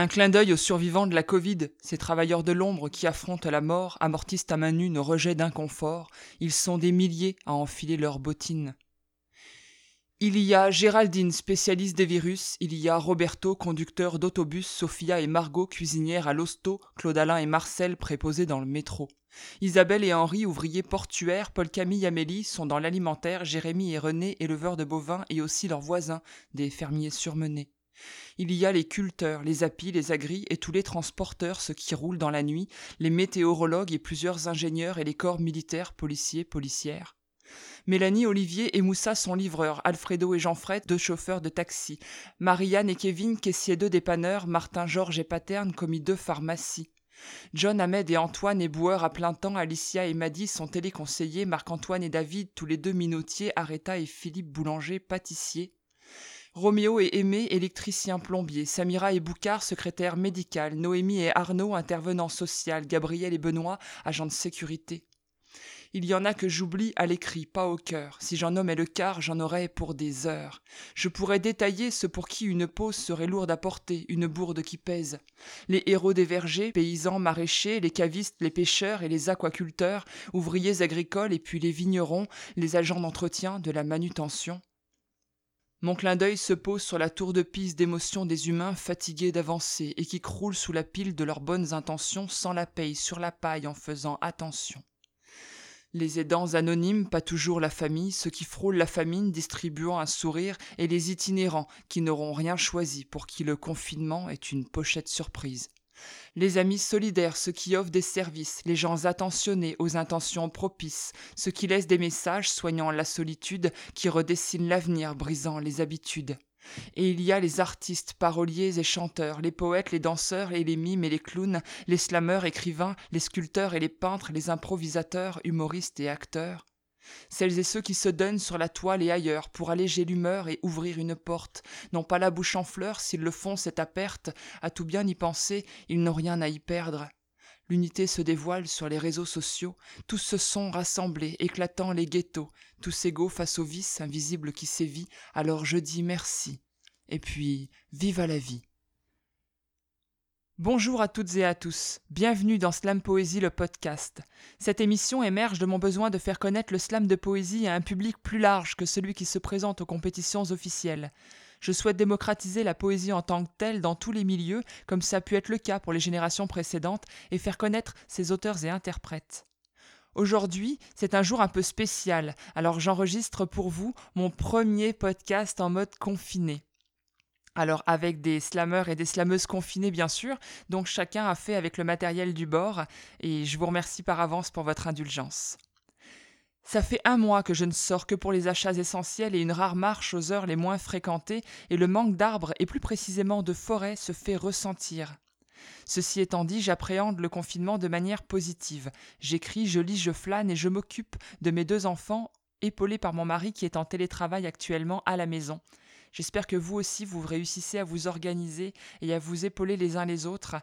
Un clin d'œil aux survivants de la Covid, ces travailleurs de l'ombre qui affrontent la mort, amortissent à main nue nos rejets d'inconfort. Ils sont des milliers à enfiler leurs bottines. Il y a Géraldine, spécialiste des virus, il y a Roberto, conducteur d'autobus, Sophia et Margot, cuisinières à l'hosto, Claude Alain et Marcel, préposés dans le métro. Isabelle et Henri, ouvriers portuaires, Paul Camille et Amélie sont dans l'alimentaire, Jérémy et René, éleveurs de bovins, et aussi leurs voisins, des fermiers surmenés. Il y a les culteurs, les apis, les agris et tous les transporteurs, ceux qui roulent dans la nuit, les météorologues et plusieurs ingénieurs et les corps militaires, policiers, policières. Mélanie, Olivier et Moussa sont livreurs, Alfredo et Jean-Fred, deux chauffeurs de taxi, Marianne et Kevin, caissiers deux dépanneurs, Martin, Georges et Paterne, commis deux pharmacie. John, Ahmed et Antoine, éboueurs à plein temps, Alicia et Maddy sont téléconseillers, Marc-Antoine et David, tous les deux minotiers, Aretha et Philippe Boulanger, pâtissiers. Roméo et Aimé, électricien plombier, Samira et Boucard, secrétaire médical, Noémie et Arnaud, intervenant social, Gabriel et Benoît, agents de sécurité. Il y en a que j'oublie à l'écrit, pas au cœur. Si j'en nommais le quart, j'en aurais pour des heures. Je pourrais détailler ceux pour qui une pause serait lourde à porter, une bourde qui pèse. Les héros des vergers, paysans, maraîchers, les cavistes, les pêcheurs et les aquaculteurs, ouvriers agricoles et puis les vignerons, les agents d'entretien, de la manutention. Mon clin d'œil se pose sur la tour de pise d'émotions des humains fatigués d'avancer et qui croulent sous la pile de leurs bonnes intentions sans la paye sur la paille en faisant attention. Les aidants anonymes, pas toujours la famille, ceux qui frôlent la famine distribuant un sourire, et les itinérants qui n'auront rien choisi, pour qui le confinement est une pochette surprise. Les amis solidaires, ceux qui offrent des services, les gens attentionnés aux intentions propices, ceux qui laissent des messages soignant la solitude, qui redessinent l'avenir, brisant les habitudes. Et il y a les artistes, paroliers et chanteurs, les poètes, les danseurs et les mimes et les clowns, les slameurs, écrivains, les sculpteurs et les peintres, les improvisateurs, humoristes et acteurs. Celles et ceux qui se donnent sur la toile et ailleurs pour alléger l'humeur et ouvrir une porte, n'ont pas la bouche en fleurs, s'ils le font c'est à perte, à tout bien y penser, ils n'ont rien à y perdre. L'unité se dévoile sur les réseaux sociaux, tous se sont rassemblés, éclatant les ghettos, tous égaux face au vice invisible qui sévit, alors je dis merci. Et puis, vive à la vie. Bonjour à toutes et à tous, bienvenue dans Slam Poésie le podcast. Cette émission émerge de mon besoin de faire connaître le slam de poésie à un public plus large que celui qui se présente aux compétitions officielles. Je souhaite démocratiser la poésie en tant que telle dans tous les milieux, comme ça a pu être le cas pour les générations précédentes, et faire connaître ses auteurs et interprètes. Aujourd'hui, c'est un jour un peu spécial, alors j'enregistre pour vous mon premier podcast en mode confiné. Alors avec des slameurs et des slameuses confinés bien sûr, donc chacun a fait avec le matériel du bord, et je vous remercie par avance pour votre indulgence. Ça fait un mois que je ne sors que pour les achats essentiels et une rare marche aux heures les moins fréquentées, et le manque d'arbres et plus précisément de forêts se fait ressentir. Ceci étant dit, j'appréhende le confinement de manière positive. J'écris, je lis, je flâne et je m'occupe de mes deux enfants, épaulés par mon mari qui est en télétravail actuellement à la maison. J'espère que vous aussi, vous réussissez à vous organiser et à vous épauler les uns les autres,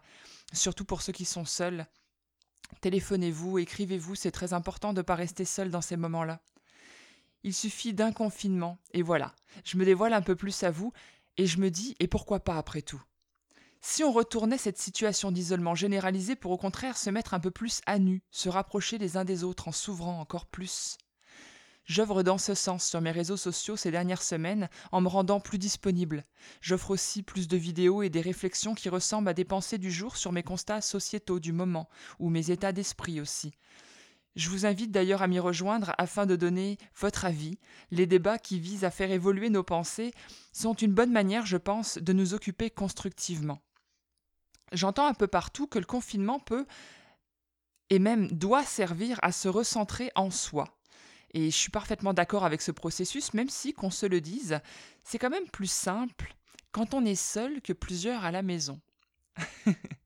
surtout pour ceux qui sont seuls. Téléphonez-vous, écrivez-vous, c'est très important de ne pas rester seul dans ces moments-là. Il suffit d'un confinement, et voilà, je me dévoile un peu plus à vous, et je me dis, et pourquoi pas après tout? Si on retournait cette situation d'isolement généralisé pour au contraire se mettre un peu plus à nu, se rapprocher les uns des autres en s'ouvrant encore plus J'œuvre dans ce sens sur mes réseaux sociaux ces dernières semaines en me rendant plus disponible. J'offre aussi plus de vidéos et des réflexions qui ressemblent à des pensées du jour sur mes constats sociétaux du moment, ou mes états d'esprit aussi. Je vous invite d'ailleurs à m'y rejoindre afin de donner votre avis. Les débats qui visent à faire évoluer nos pensées sont une bonne manière, je pense, de nous occuper constructivement. J'entends un peu partout que le confinement peut et même doit servir à se recentrer en soi. Et je suis parfaitement d'accord avec ce processus, même si, qu'on se le dise, c'est quand même plus simple quand on est seul que plusieurs à la maison.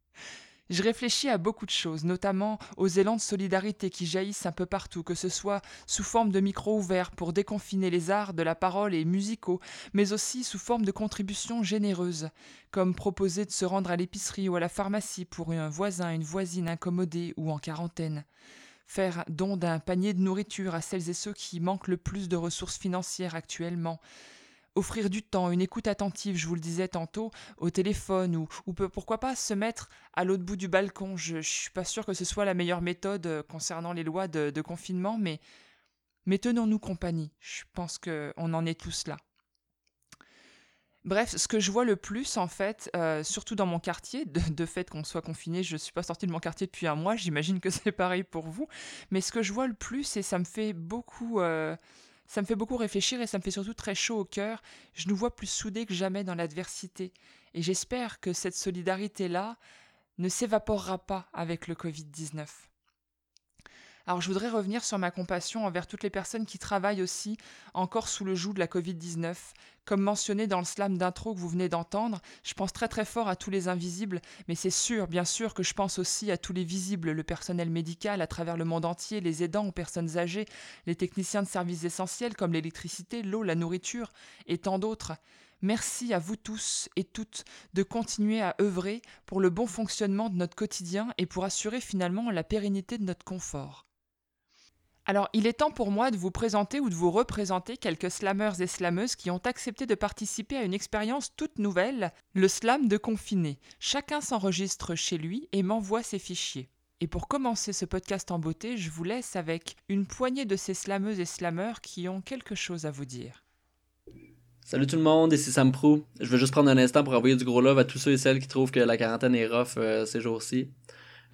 Je réfléchis à beaucoup de choses, notamment aux élans de solidarité qui jaillissent un peu partout, que ce soit sous forme de micros ouverts pour déconfiner les arts de la parole et musicaux, mais aussi sous forme de contributions généreuses, comme proposer de se rendre à l'épicerie ou à la pharmacie pour un voisin, une voisine incommodée ou en quarantaine faire don d'un panier de nourriture à celles et ceux qui manquent le plus de ressources financières actuellement, offrir du temps, une écoute attentive, je vous le disais tantôt, au téléphone ou, ou pourquoi pas se mettre à l'autre bout du balcon. Je ne suis pas sûr que ce soit la meilleure méthode euh, concernant les lois de, confinement, mais, mais tenons-nous compagnie. Je pense qu'on en est tous là. Bref, ce que je vois le plus, en fait, euh, surtout dans mon quartier, de, fait qu'on soit confiné, je ne suis pas sortie de mon quartier depuis un mois, j'imagine que c'est pareil pour vous, mais ce que je vois le plus, et ça me fait beaucoup... Euh, ça me fait beaucoup réfléchir et ça me fait surtout très chaud au cœur. Je nous vois plus soudés que jamais dans l'adversité. Et j'espère que cette solidarité-là ne s'évaporera pas avec le Covid-19. Alors je voudrais revenir sur ma compassion envers toutes les personnes qui travaillent aussi encore sous le joug de la Covid-19. Comme mentionné dans le slam d'intro que vous venez d'entendre, je pense très très fort à tous les invisibles, mais c'est sûr, bien sûr, que je pense aussi à tous les visibles, le personnel médical à travers le monde entier, les aidants aux personnes âgées, les techniciens de services essentiels comme l'électricité, l'eau, la nourriture et tant d'autres. Merci à vous tous et toutes de continuer à œuvrer pour le bon fonctionnement de notre quotidien et pour assurer finalement la pérennité de notre confort. Alors, il est temps pour moi de vous présenter ou de vous représenter quelques slammeurs et slameuses qui ont accepté de participer à une expérience toute nouvelle, le slam de confiné. Chacun s'enregistre chez lui et m'envoie ses fichiers. Et pour commencer ce podcast en beauté, je vous laisse avec une poignée de ces slameuses et slameurs qui ont quelque chose à vous dire. Salut tout le monde, ici Sam Prou. Je veux juste prendre un instant pour envoyer du gros love à tous ceux et celles qui trouvent que la quarantaine est rough euh, ces jours-ci.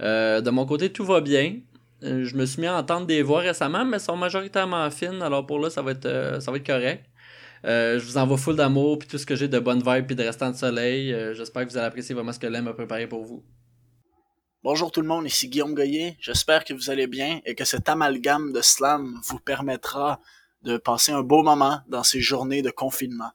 Euh, de mon côté, tout va bien. Euh, je me suis mis à entendre des voix récemment, mais elles sont majoritairement fines, alors pour là, ça va être, euh, ça va être correct. Euh, je vous envoie full d'amour, puis tout ce que j'ai de bonnes vibes, puis de restant de soleil. J'espère que vous allez apprécier vraiment ce que l'aime a préparé pour vous. Bonjour tout le monde, ici Guillaume Goyer. J'espère que vous allez bien et que cet amalgame de slam vous permettra de passer un beau moment dans ces journées de confinement.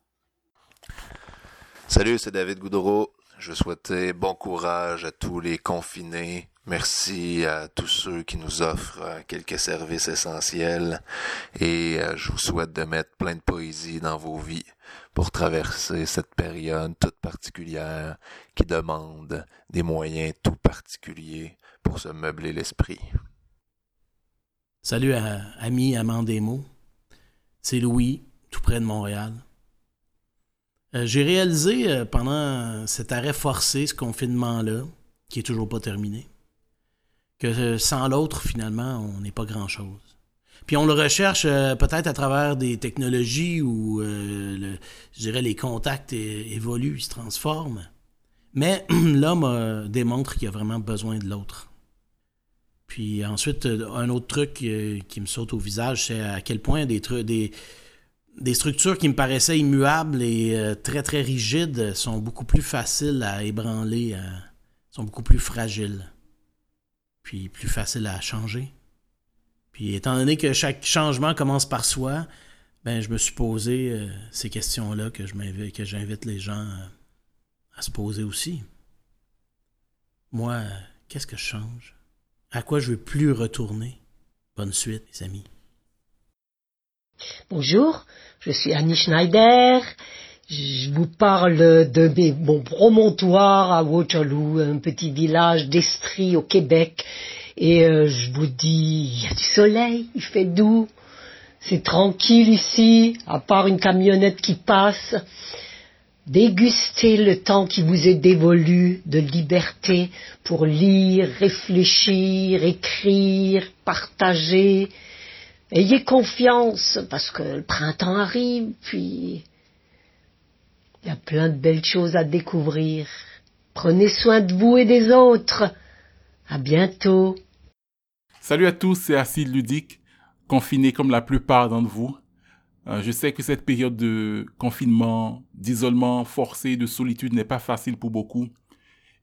Salut, c'est David Goudreau. Je souhaitais bon courage à tous les confinés Merci à tous ceux qui nous offrent euh, quelques services essentiels et euh, je vous souhaite de mettre plein de poésie dans vos vies pour traverser cette période toute particulière qui demande des moyens tout particuliers pour se meubler l'esprit. Salut à ami amant des mots. C'est Louis, tout près de Montréal. Euh, j'ai réalisé pendant cet arrêt forcé, ce confinement-là, qui est toujours pas terminé, que sans l'autre, finalement, on n'est pas grand-chose. Puis on le recherche euh, peut-être à travers des technologies où, euh, je dirais, les contacts évoluent, se transforment. Mais l'homme euh, démontre qu'il a vraiment besoin de l'autre. Puis ensuite, un autre truc qui me saute au visage, c'est à quel point des structures qui me paraissaient immuables et très très rigides sont beaucoup plus faciles à ébranler, sont beaucoup plus fragiles puis plus facile à changer. Puis étant donné que chaque changement commence par soi, ben je me suis posé euh, ces questions-là que je que j'invite les gens euh, à se poser aussi. Moi, qu'est-ce que je change? À quoi je veux plus retourner? Bonne suite, les amis. Bonjour, je suis Annie Schneider je vous parle de mon promontoire à Waterloo, un petit village d'Estrie au Québec. Et euh, je vous dis, il y a du soleil, il fait doux, c'est tranquille ici, à part une camionnette qui passe. Dégustez le temps qui vous est dévolu de liberté pour lire, réfléchir, écrire, partager. Ayez confiance parce que le printemps arrive, puis il y a plein de belles choses à découvrir. Prenez soin de vous et des autres. À bientôt. Salut à tous, c'est Acide Ludique, confiné comme la plupart d'entre vous. Euh, je sais que cette période de confinement, d'isolement forcé, de solitude n'est pas facile pour beaucoup.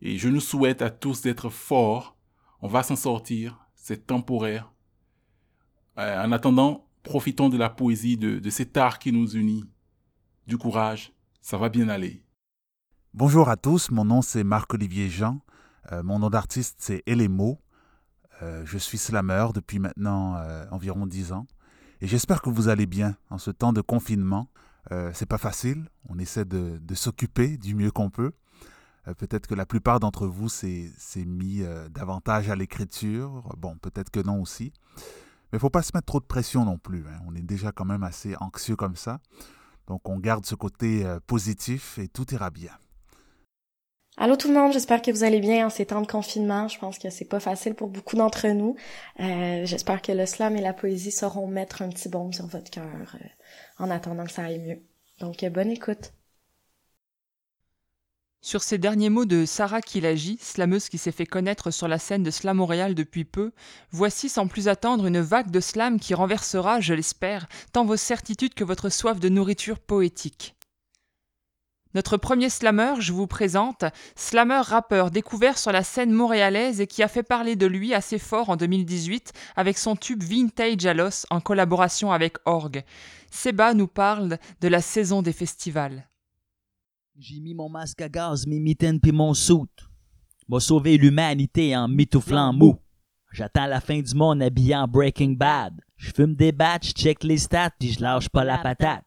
Et je nous souhaite à tous d'être forts. On va s'en sortir. C'est temporaire. Euh, en attendant, profitons de la poésie, de, de cet art qui nous unit. Du courage ça va bien aller. Bonjour à tous, mon nom c'est Marc-Olivier Jean. Euh, mon nom d'artiste c'est Elemo. Euh, je suis slammer depuis maintenant euh, environ 10 ans. Et j'espère que vous allez bien en ce temps de confinement. c'est pas facile, on essaie de, s'occuper du mieux qu'on peut. peut-être que la plupart d'entre vous s'est mis davantage à l'écriture. Bon, peut-être que non aussi. Mais il faut pas se mettre trop de pression non plus. Hein. On est déjà quand même assez anxieux comme ça. Donc on garde ce côté euh, positif et tout ira bien. Allô tout le monde, j'espère que vous allez bien en ces temps de confinement. Je pense que c'est pas facile pour beaucoup d'entre nous. Euh, j'espère que le slam et la poésie sauront mettre un petit baume sur votre cœur euh, en attendant que ça aille mieux. Donc bonne écoute. Sur ces derniers mots de Sarah Kilagi, slameuse qui s'est fait connaître sur la scène de Slam Montréal depuis peu, voici sans plus attendre une vague de slam qui renversera, je l'espère, tant vos certitudes que votre soif de nourriture poétique. Notre premier slammer, je vous présente, slammer rappeur découvert sur la scène montréalaise et qui a fait parler de lui assez fort en 2018 avec son tube Vintage Alos en collaboration avec Org. Seba nous parle de la saison des festivals. J'ai mis mon masque à gaz, mes mitaines puis mon soute. M'a sauvé l'humanité en mitouflant mou. J'attends la fin du monde habillé en Breaking Bad. Je fume des batchs, check les stats puis je lâche pas la patate.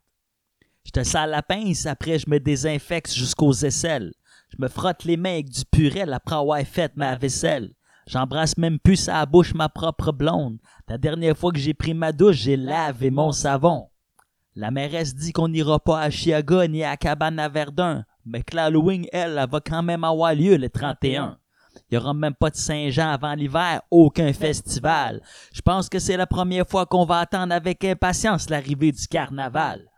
Je te sers la pince, après je me désinfecte jusqu'aux aisselles. Je me frotte les mains avec du purel après avoir fait ma vaisselle. J'embrasse même plus sa bouche ma propre blonde. La dernière fois que j'ai pris ma douche, j'ai lavé mon savon. La mairesse dit qu'on n'ira pas à Chiaga ni à Cabane à Verdun, mais que l'Halloween, elle, elle va quand même avoir lieu le 31. Il y aura même pas de Saint-Jean avant l'hiver, aucun festival. Je pense que c'est la première fois qu'on va attendre avec impatience l'arrivée du carnaval.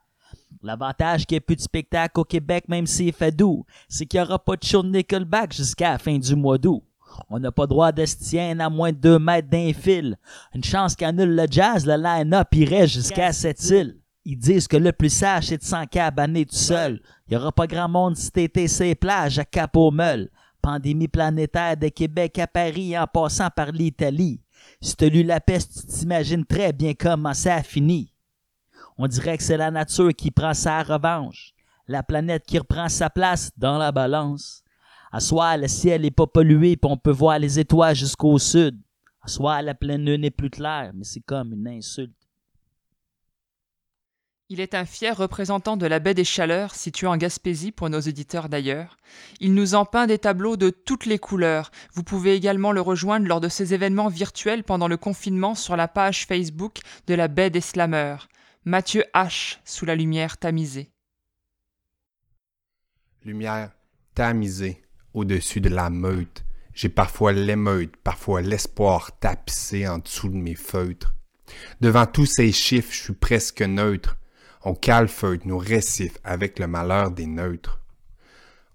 L'avantage qu'il n'y ait plus de spectacle au Québec, même s'il fait doux, c'est qu'il n'y aura pas de show de Nickelback jusqu'à la fin du mois d'août. On n'a pas droit d'Estien à moins de deux mètres d'un fil. Une chance qu'annule le jazz, le line-up irait jusqu'à cette île. Ils disent que le plus sage, c'est de s'en cabaner tout seul. Il y aura pas grand monde si t'étais ces plages à cap meule. Pandémie planétaire de Québec à Paris en passant par l'Italie. Si t'as lu la peste, tu t'imagines très bien comment ça a fini. On dirait que c'est la nature qui prend sa revanche. La planète qui reprend sa place dans la balance. À soir, le ciel est pas pollué puis on peut voir les étoiles jusqu'au sud. À soir, la pleine lune est plus claire, mais c'est comme une insulte. Il est un fier représentant de la baie des Chaleurs, située en Gaspésie pour nos éditeurs d'ailleurs. Il nous en peint des tableaux de toutes les couleurs. Vous pouvez également le rejoindre lors de ces événements virtuels pendant le confinement sur la page Facebook de la baie des Slameurs. Mathieu H. sous la lumière tamisée. Lumière tamisée au-dessus de la meute. J'ai parfois l'émeute, parfois l'espoir tapissé en dessous de mes feutres. Devant tous ces chiffres, je suis presque neutre. On calfeutre nos récifs avec le malheur des neutres.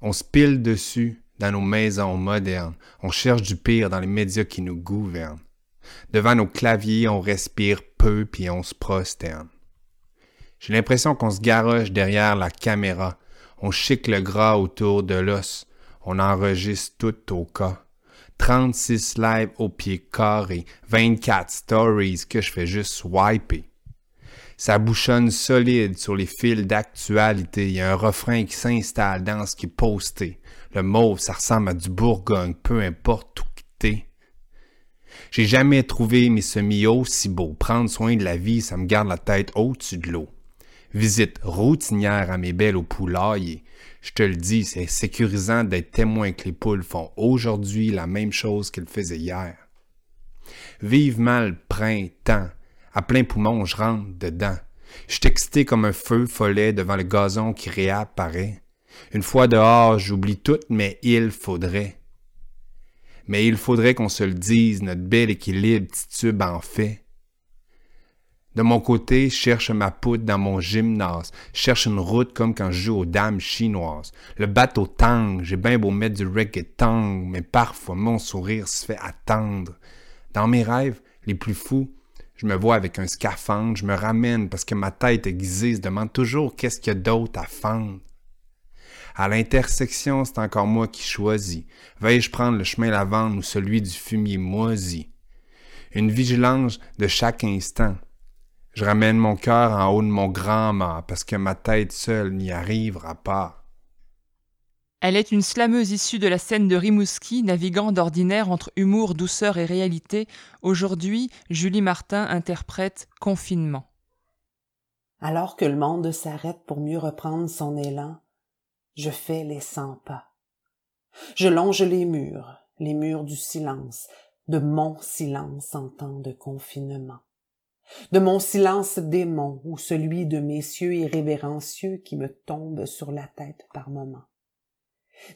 On se pile dessus dans nos maisons modernes. On cherche du pire dans les médias qui nous gouvernent. Devant nos claviers, on respire peu puis on se prosterne. J'ai l'impression qu'on se garoche derrière la caméra. On chic le gras autour de l'os. On enregistre tout au cas. 36 lives au pied carré, 24 stories que je fais juste swiper. Ça bouchonne solide sur les fils d'actualité. Il y a un refrain qui s'installe dans ce qui est posté. Le mauve, ça ressemble à du Bourgogne, peu importe où quitter. J'ai jamais trouvé mes semis aussi beaux. Prendre soin de la vie, ça me garde la tête au-dessus de l'eau. Visite routinière à mes belles au poulailler. Je te le dis, c'est sécurisant d'être témoin que les poules font aujourd'hui la même chose qu'elles faisaient hier. Vivement le printemps, à plein poumon, je rentre dedans. Je suis comme un feu follet devant le gazon qui réapparaît. Une fois dehors, j'oublie tout, mais il faudrait. Mais il faudrait qu'on se le dise, notre bel équilibre titube en fait. De mon côté, je cherche ma poudre dans mon gymnase, cherche une route comme quand je joue aux dames chinoises. Le bateau tangue, j'ai bien beau mettre du reggaeton, mais parfois mon sourire se fait attendre. Dans mes rêves les plus fous, je me vois avec un scaphandre, je me ramène parce que ma tête aiguisée se demande toujours qu'est-ce qu'il y a d'autre à fendre. À l'intersection, c'est encore moi qui choisis. Vais-je prendre le chemin lavande ou celui du fumier moisi? Une vigilance de chaque instant. Je ramène mon cœur en haut de mon grand-mât parce que ma tête seule n'y arrivera pas. Elle est une slameuse issue de la scène de Rimouski, naviguant d'ordinaire entre humour, douceur et réalité. Aujourd'hui, Julie Martin interprète Confinement. Alors que le monde s'arrête pour mieux reprendre son élan, je fais les cent pas. Je longe les murs, les murs du silence, de mon silence en temps de confinement. de mon silence démon ou celui de messieurs irrévérencieux qui me tombent sur la tête par moments.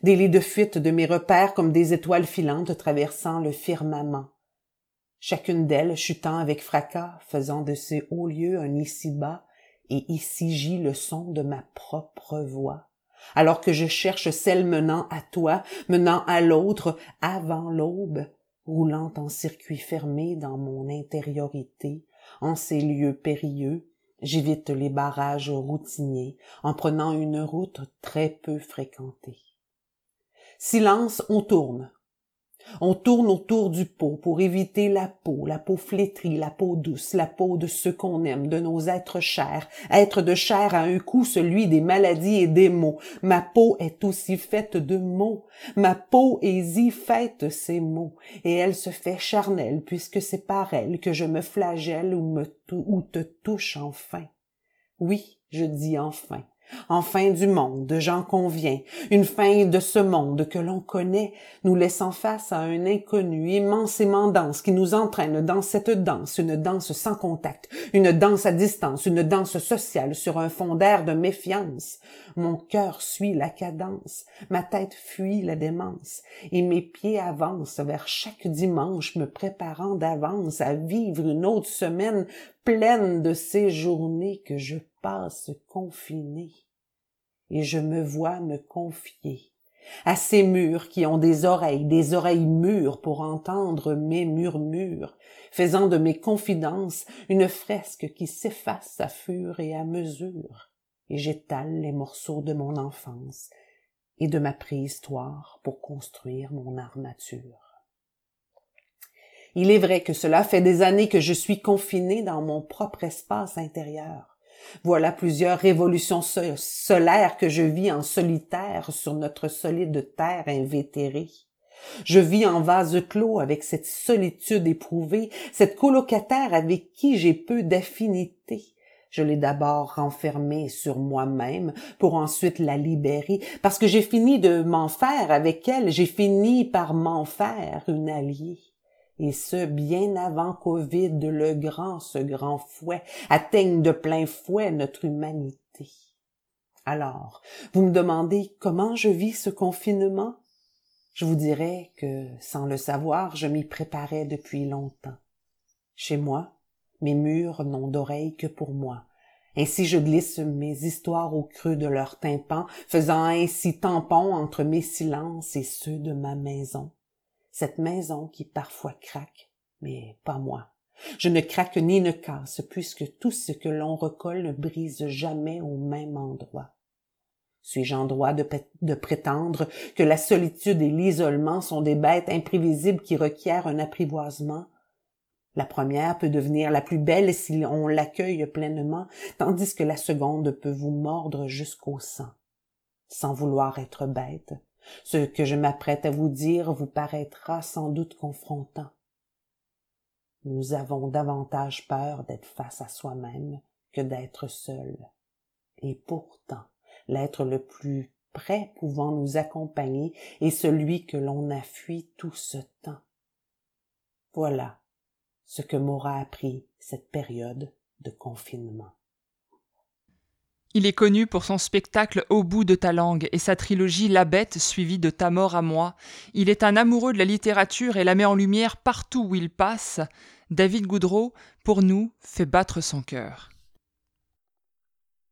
Des lits de fuite de mes repères comme des étoiles filantes traversant le firmament, chacune d'elles chutant avec fracas, faisant de ces hauts lieux un ici-bas, et ici gît le son de ma propre voix, alors que je cherche celle menant à toi, menant à l'autre, avant l'aube, roulant en circuit fermé dans mon intériorité, en ces lieux périlleux, j'évite les barrages routiniers en prenant une route très peu fréquentée. Silence, on tourne, on tourne autour du pot pour éviter la peau, la peau flétrie, la peau douce, la peau de ceux qu'on aime, de nos êtres chers, être de chair à un coup celui des maladies et des maux. Ma peau est aussi faite de mots, ma peau est y faite ces mots, et elle se fait charnelle puisque c'est par elle que je me flagelle ou me ou te touche enfin. Oui, je dis enfin en fin du monde, j'en conviens, une fin de ce monde que l'on connaît, nous laissant face à un inconnu immensément dense qui nous entraîne dans cette danse, une danse sans contact, une danse à distance, une danse sociale sur un fond d'air de méfiance. Mon cœur suit la cadence, ma tête fuit la démence, et mes pieds avancent vers chaque dimanche, me préparant d'avance à vivre une autre semaine pleine de ces journées que je passe confiné. Et je me vois me confier à ces murs qui ont des oreilles, des oreilles mûres pour entendre mes murmures, faisant de mes confidences une fresque qui s'efface à fur et à mesure, et j'étale les morceaux de mon enfance et de ma préhistoire pour construire mon armature. Il est vrai que cela fait des années que je suis confiné dans mon propre espace intérieur. Voilà plusieurs révolutions solaires que je vis en solitaire sur notre solide terre invétérée. Je vis en vase clos avec cette solitude éprouvée, cette colocataire avec qui j'ai peu d'affinité. Je l'ai d'abord renfermée sur moi-même pour ensuite la libérer, parce que j'ai fini de m'en faire avec elle, j'ai fini par m'en faire une alliée et ce bien avant qu'Ovide le grand, ce grand fouet, atteigne de plein fouet notre humanité. Alors, vous me demandez comment je vis ce confinement? Je vous dirais que, sans le savoir, je m'y préparais depuis longtemps. Chez moi, mes murs n'ont d'oreilles que pour moi. Ainsi je glisse mes histoires au creux de leurs tympans, faisant ainsi tampon entre mes silences et ceux de ma maison cette maison qui parfois craque, mais pas moi. Je ne craque ni ne casse, puisque tout ce que l'on recolle ne brise jamais au même endroit. Suis-je en droit de, prétendre que la solitude et l'isolement sont des bêtes imprévisibles qui requièrent un apprivoisement? La première peut devenir la plus belle si on l'accueille pleinement, tandis que la seconde peut vous mordre jusqu'au sang. Sans vouloir être bête, ce que je m'apprête à vous dire vous paraîtra sans doute confrontant. Nous avons davantage peur d'être face à soi-même que d'être seul. Et pourtant, l'être le plus près pouvant nous accompagner est celui que l'on a fui tout ce temps. Voilà ce que m'aura appris cette période de confinement. Il est connu pour son spectacle Au bout de ta langue et sa trilogie La bête suivie de Ta mort à moi. Il est un amoureux de la littérature et la met en lumière partout où il passe. David Goudreau, pour nous, fait battre son cœur.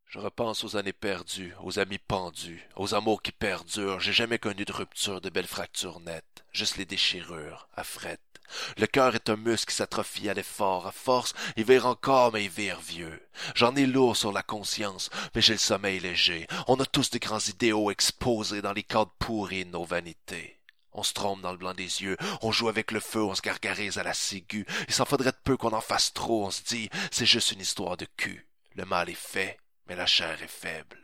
Je repense aux années perdues, aux amis pendus, aux amours qui perdurent. J'ai jamais connu de rupture, de belles fractures nettes, juste les déchirures, à frette. Le cœur est un muscle qui s'atrophie à l'effort. À force, il vire encore, mais il vire vieux. J'en ai lourd sur la conscience, mais j'ai le sommeil léger. On a tous de grands idéaux exposés dans les cadres pourris de nos vanités. On se trompe dans le blanc des yeux, on joue avec le feu, on se gargarise à la ciguë. Il s'en faudrait de peu qu'on en fasse trop, on se dit, c'est juste une histoire de cul. Le mal est fait, mais la chair est faible.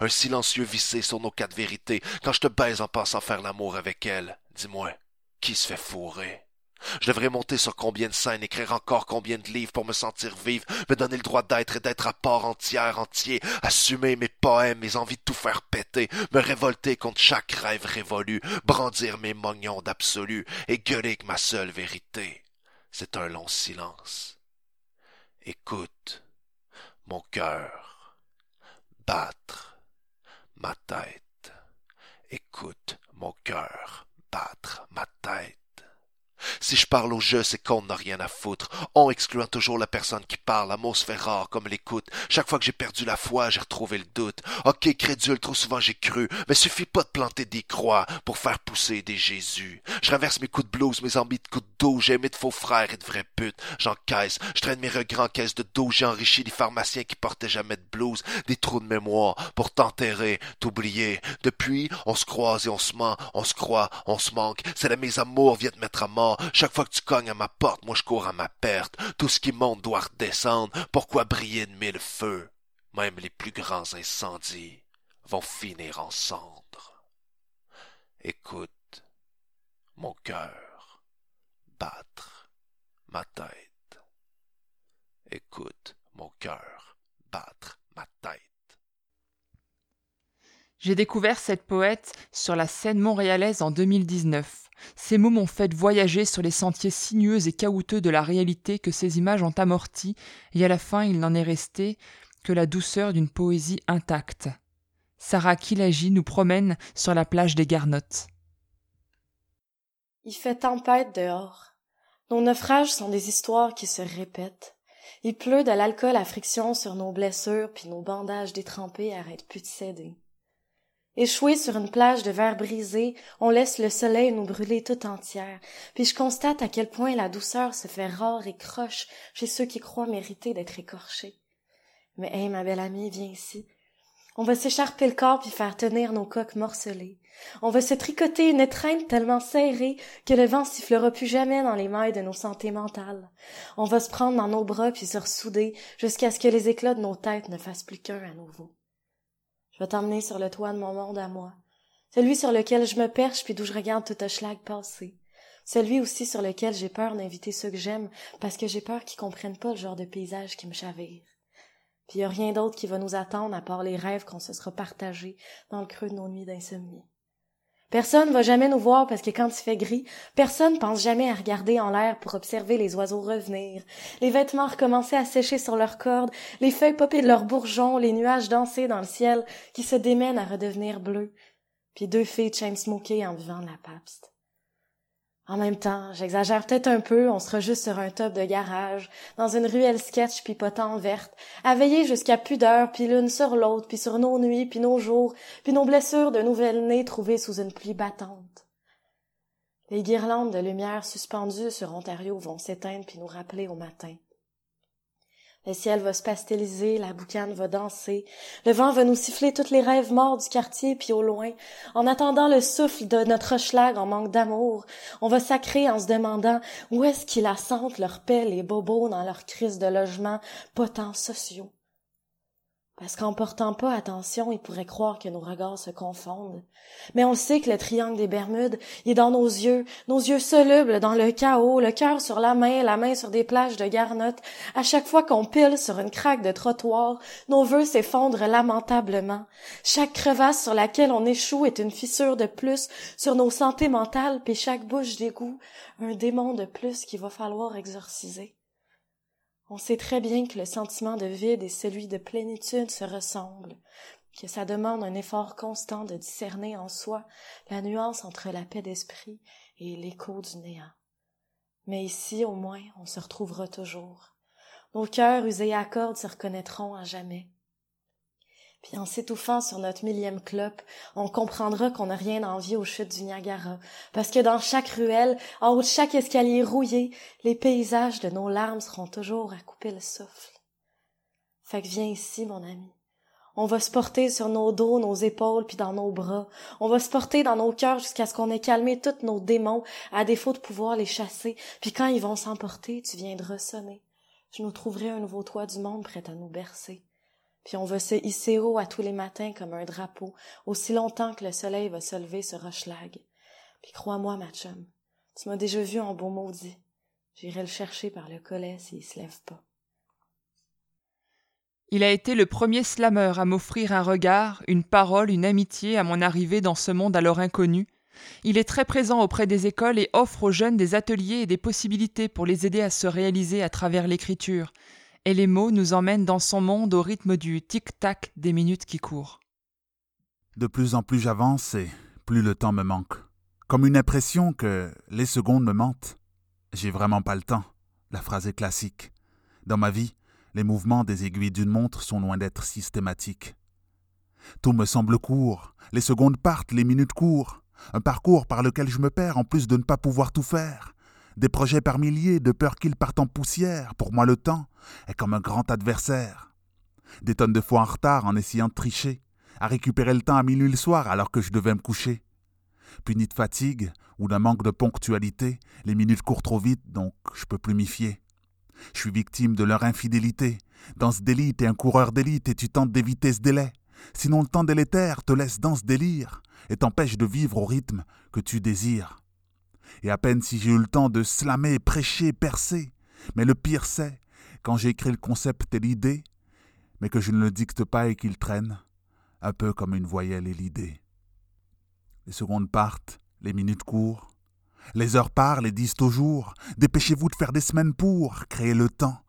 Un silencieux vissé sur nos quatre vérités, quand je te baise en pensant faire l'amour avec elle. Dis-moi, qui se fait fourrer? Je devrais monter sur combien de scènes, écrire encore combien de livres pour me sentir vivre, me donner le droit d'être et d'être à part entière, entier, assumer mes poèmes, mes envies tout faire péter, me révolter contre chaque rêve révolu, brandir mes mognons d'absolu et gueuler que ma seule vérité. C'est un long silence. Écoute mon cœur battre ma tête. Écoute mon cœur battre ma tête. Si je parle au jeu, c'est qu'on n'a rien à foutre. En excluant toujours la personne qui parle, l'amour se fait rare comme l'écoute. Chaque fois que j'ai perdu la foi, j'ai retrouvé le doute. Ok, crédule, trop souvent j'ai cru, mais suffit pas de planter des croix pour faire pousser des Jésus. Je traverse mes coups de blues, mes envies de coups d'eau, j'ai aimé de faux frères et de vrais putes. J'encaisse, je traîne mes regrets en caisse de dos, j'ai enrichi des pharmaciens qui portaient jamais de blues, des trous de mémoire pour t'enterrer, t'oublier. Depuis, on se croise et on se ment, on se croit, on se manque. C'est la mes amours vient te mettre à mort. Chaque fois que tu cognes à ma porte, moi je cours à ma perte. Tout ce qui monte doit redescendre. Pourquoi briller de mille feux? Même les plus grands incendies vont finir en cendres. Écoute mon cœur battre ma tête. Écoute mon cœur battre ma tête. J'ai découvert cette poète sur la scène montréalaise en 2019. Ces mots m'ont fait voyager sur les sentiers sinueux et caouteux de la réalité que ces images ont amorti, et à la fin il n'en est resté que la douceur d'une poésie intacte. Sarah Kilagi nous promène sur la plage des Garnottes. Il fait tempête dehors. Nos naufrages sont des histoires qui se répètent. Il pleut de l'alcool à friction sur nos blessures, puis nos bandages détrempés arrêtent plus de céder. Échoués sur une plage de verre brisé, on laisse le soleil nous brûler tout entière, puis je constate à quel point la douceur se fait rare et croche chez ceux qui croient mériter d'être écorchés. Mais hé, ma belle amie, viens ici. On va s'écharper le corps puis faire tenir nos coques morcelées. On va se tricoter une étreinte tellement serrée que le vent sifflera plus jamais dans les mailles de nos santé mentales. On va se prendre dans nos bras puis se ressouder jusqu'à ce que les éclats de nos têtes ne fassent plus qu'un à nouveau. Je vais t'emmener sur le toit de mon monde à moi. Celui sur lequel je me perche puis d'où je regarde tout schlag passer. Celui aussi sur lequel j'ai peur d'inviter ceux que j'aime parce que j'ai peur qu'ils comprennent pas le genre de paysage qui me chavire. Puis y a rien d'autre qui va nous attendre à part les rêves qu'on se sera partagés dans le creux de nos nuits d'insomnie. Personne va jamais nous voir parce que quand il fait gris, personne pense jamais à regarder en l'air pour observer les oiseaux revenir, les vêtements recommencer à sécher sur leurs cordes, les feuilles popper de leurs bourgeons, les nuages danser dans le ciel qui se démènent à redevenir bleus, puis deux filles chain smoker en vivant de la papste. En même temps, j'exagère peut-être un peu, on sera juste sur un top de garage, dans une ruelle sketch pipotant verte, à veiller jusqu'à plus d'heures, puis l'une sur l'autre, puis sur nos nuits, puis nos jours, puis nos blessures de nouvelles nées trouvées sous une pluie battante. Les guirlandes de lumière suspendues sur Ontario vont s'éteindre puis nous rappeler au matin. Le ciel va se pasteliser, la boucane va danser, le vent va nous siffler tous les rêves morts du quartier, puis au loin, en attendant le souffle de notre schlag en manque d'amour, on va sacrer en se demandant où est-ce qu'ils la sentent leur paix, les bobos dans leur crise de logement, potents sociaux. Parce qu'en portant pas attention, ils pourraient croire que nos regards se confondent. Mais on sait que le triangle des Bermudes est dans nos yeux, nos yeux solubles dans le chaos, le cœur sur la main, la main sur des plages de garnottes. À chaque fois qu'on pile sur une craque de trottoir, nos vœux s'effondrent lamentablement. Chaque crevasse sur laquelle on échoue est une fissure de plus sur nos santé mentales, puis chaque bouche d'égout, un démon de plus qu'il va falloir exorciser. On sait très bien que le sentiment de vide et celui de plénitude se ressemblent, que ça demande un effort constant de discerner en soi la nuance entre la paix d'esprit et l'écho du néant. Mais ici, au moins, on se retrouvera toujours. Nos cœurs usés à cordes se reconnaîtront à jamais. Puis en s'étouffant sur notre millième clope, on comprendra qu'on n'a rien envie aux chutes du Niagara, parce que dans chaque ruelle, en haut de chaque escalier rouillé, les paysages de nos larmes seront toujours à couper le souffle. Fait que viens ici, mon ami. On va se porter sur nos dos, nos épaules, puis dans nos bras. On va se porter dans nos cœurs jusqu'à ce qu'on ait calmé tous nos démons, à défaut de pouvoir les chasser. Puis quand ils vont s'emporter, tu viendras sonner. Je nous trouverai un nouveau toit du monde prêt à nous bercer. Puis on va se hisser haut à tous les matins comme un drapeau, aussi longtemps que le soleil va se lever sur Rochelag. Puis crois-moi, ma chum, tu m'as déjà vu en beau maudit. J'irai le chercher par le collet s'il se lève pas. Il a été le premier slammer à m'offrir un regard, une parole, une amitié à mon arrivée dans ce monde alors inconnu. Il est très présent auprès des écoles et offre aux jeunes des ateliers et des possibilités pour les aider à se réaliser à travers l'écriture. Et les mots nous emmènent dans son monde au rythme du tic-tac des minutes qui courent. De plus en plus j'avance et plus le temps me manque. Comme une impression que les secondes me mentent. J'ai vraiment pas le temps. La phrase est classique. Dans ma vie, les mouvements des aiguilles d'une montre sont loin d'être systématiques. Tout me semble court, les secondes partent, les minutes courent, un parcours par lequel je me perds en plus de ne pas pouvoir tout faire. Des projets par milliers, de peur qu'ils partent en poussière. Pour moi, le temps est comme un grand adversaire. Des tonnes de fois en retard en essayant de tricher, à récupérer le temps à minuit le soir alors que je devais me coucher. Puni de fatigue ou d'un manque de ponctualité, les minutes courent trop vite, donc je peux plus m'y fier. Je suis victime de leur infidélité. Dans ce délit, t'es un coureur d'élite et tu tentes d'éviter ce délai. Sinon le temps délétère te laisse dans ce délire et t'empêche de vivre au rythme que tu désires. Et à peine si j'ai eu le temps de slammer, prêcher, percer. Mais le pire c'est, quand j'ai écrit le concept et l'idée, mais que je ne le dicte pas et qu'il traîne, un peu comme une voyelle et l'idée. Les secondes partent, les minutes courent, les heures parlent et disent au jour, dépêchez-vous de faire des semaines pour créer le temps,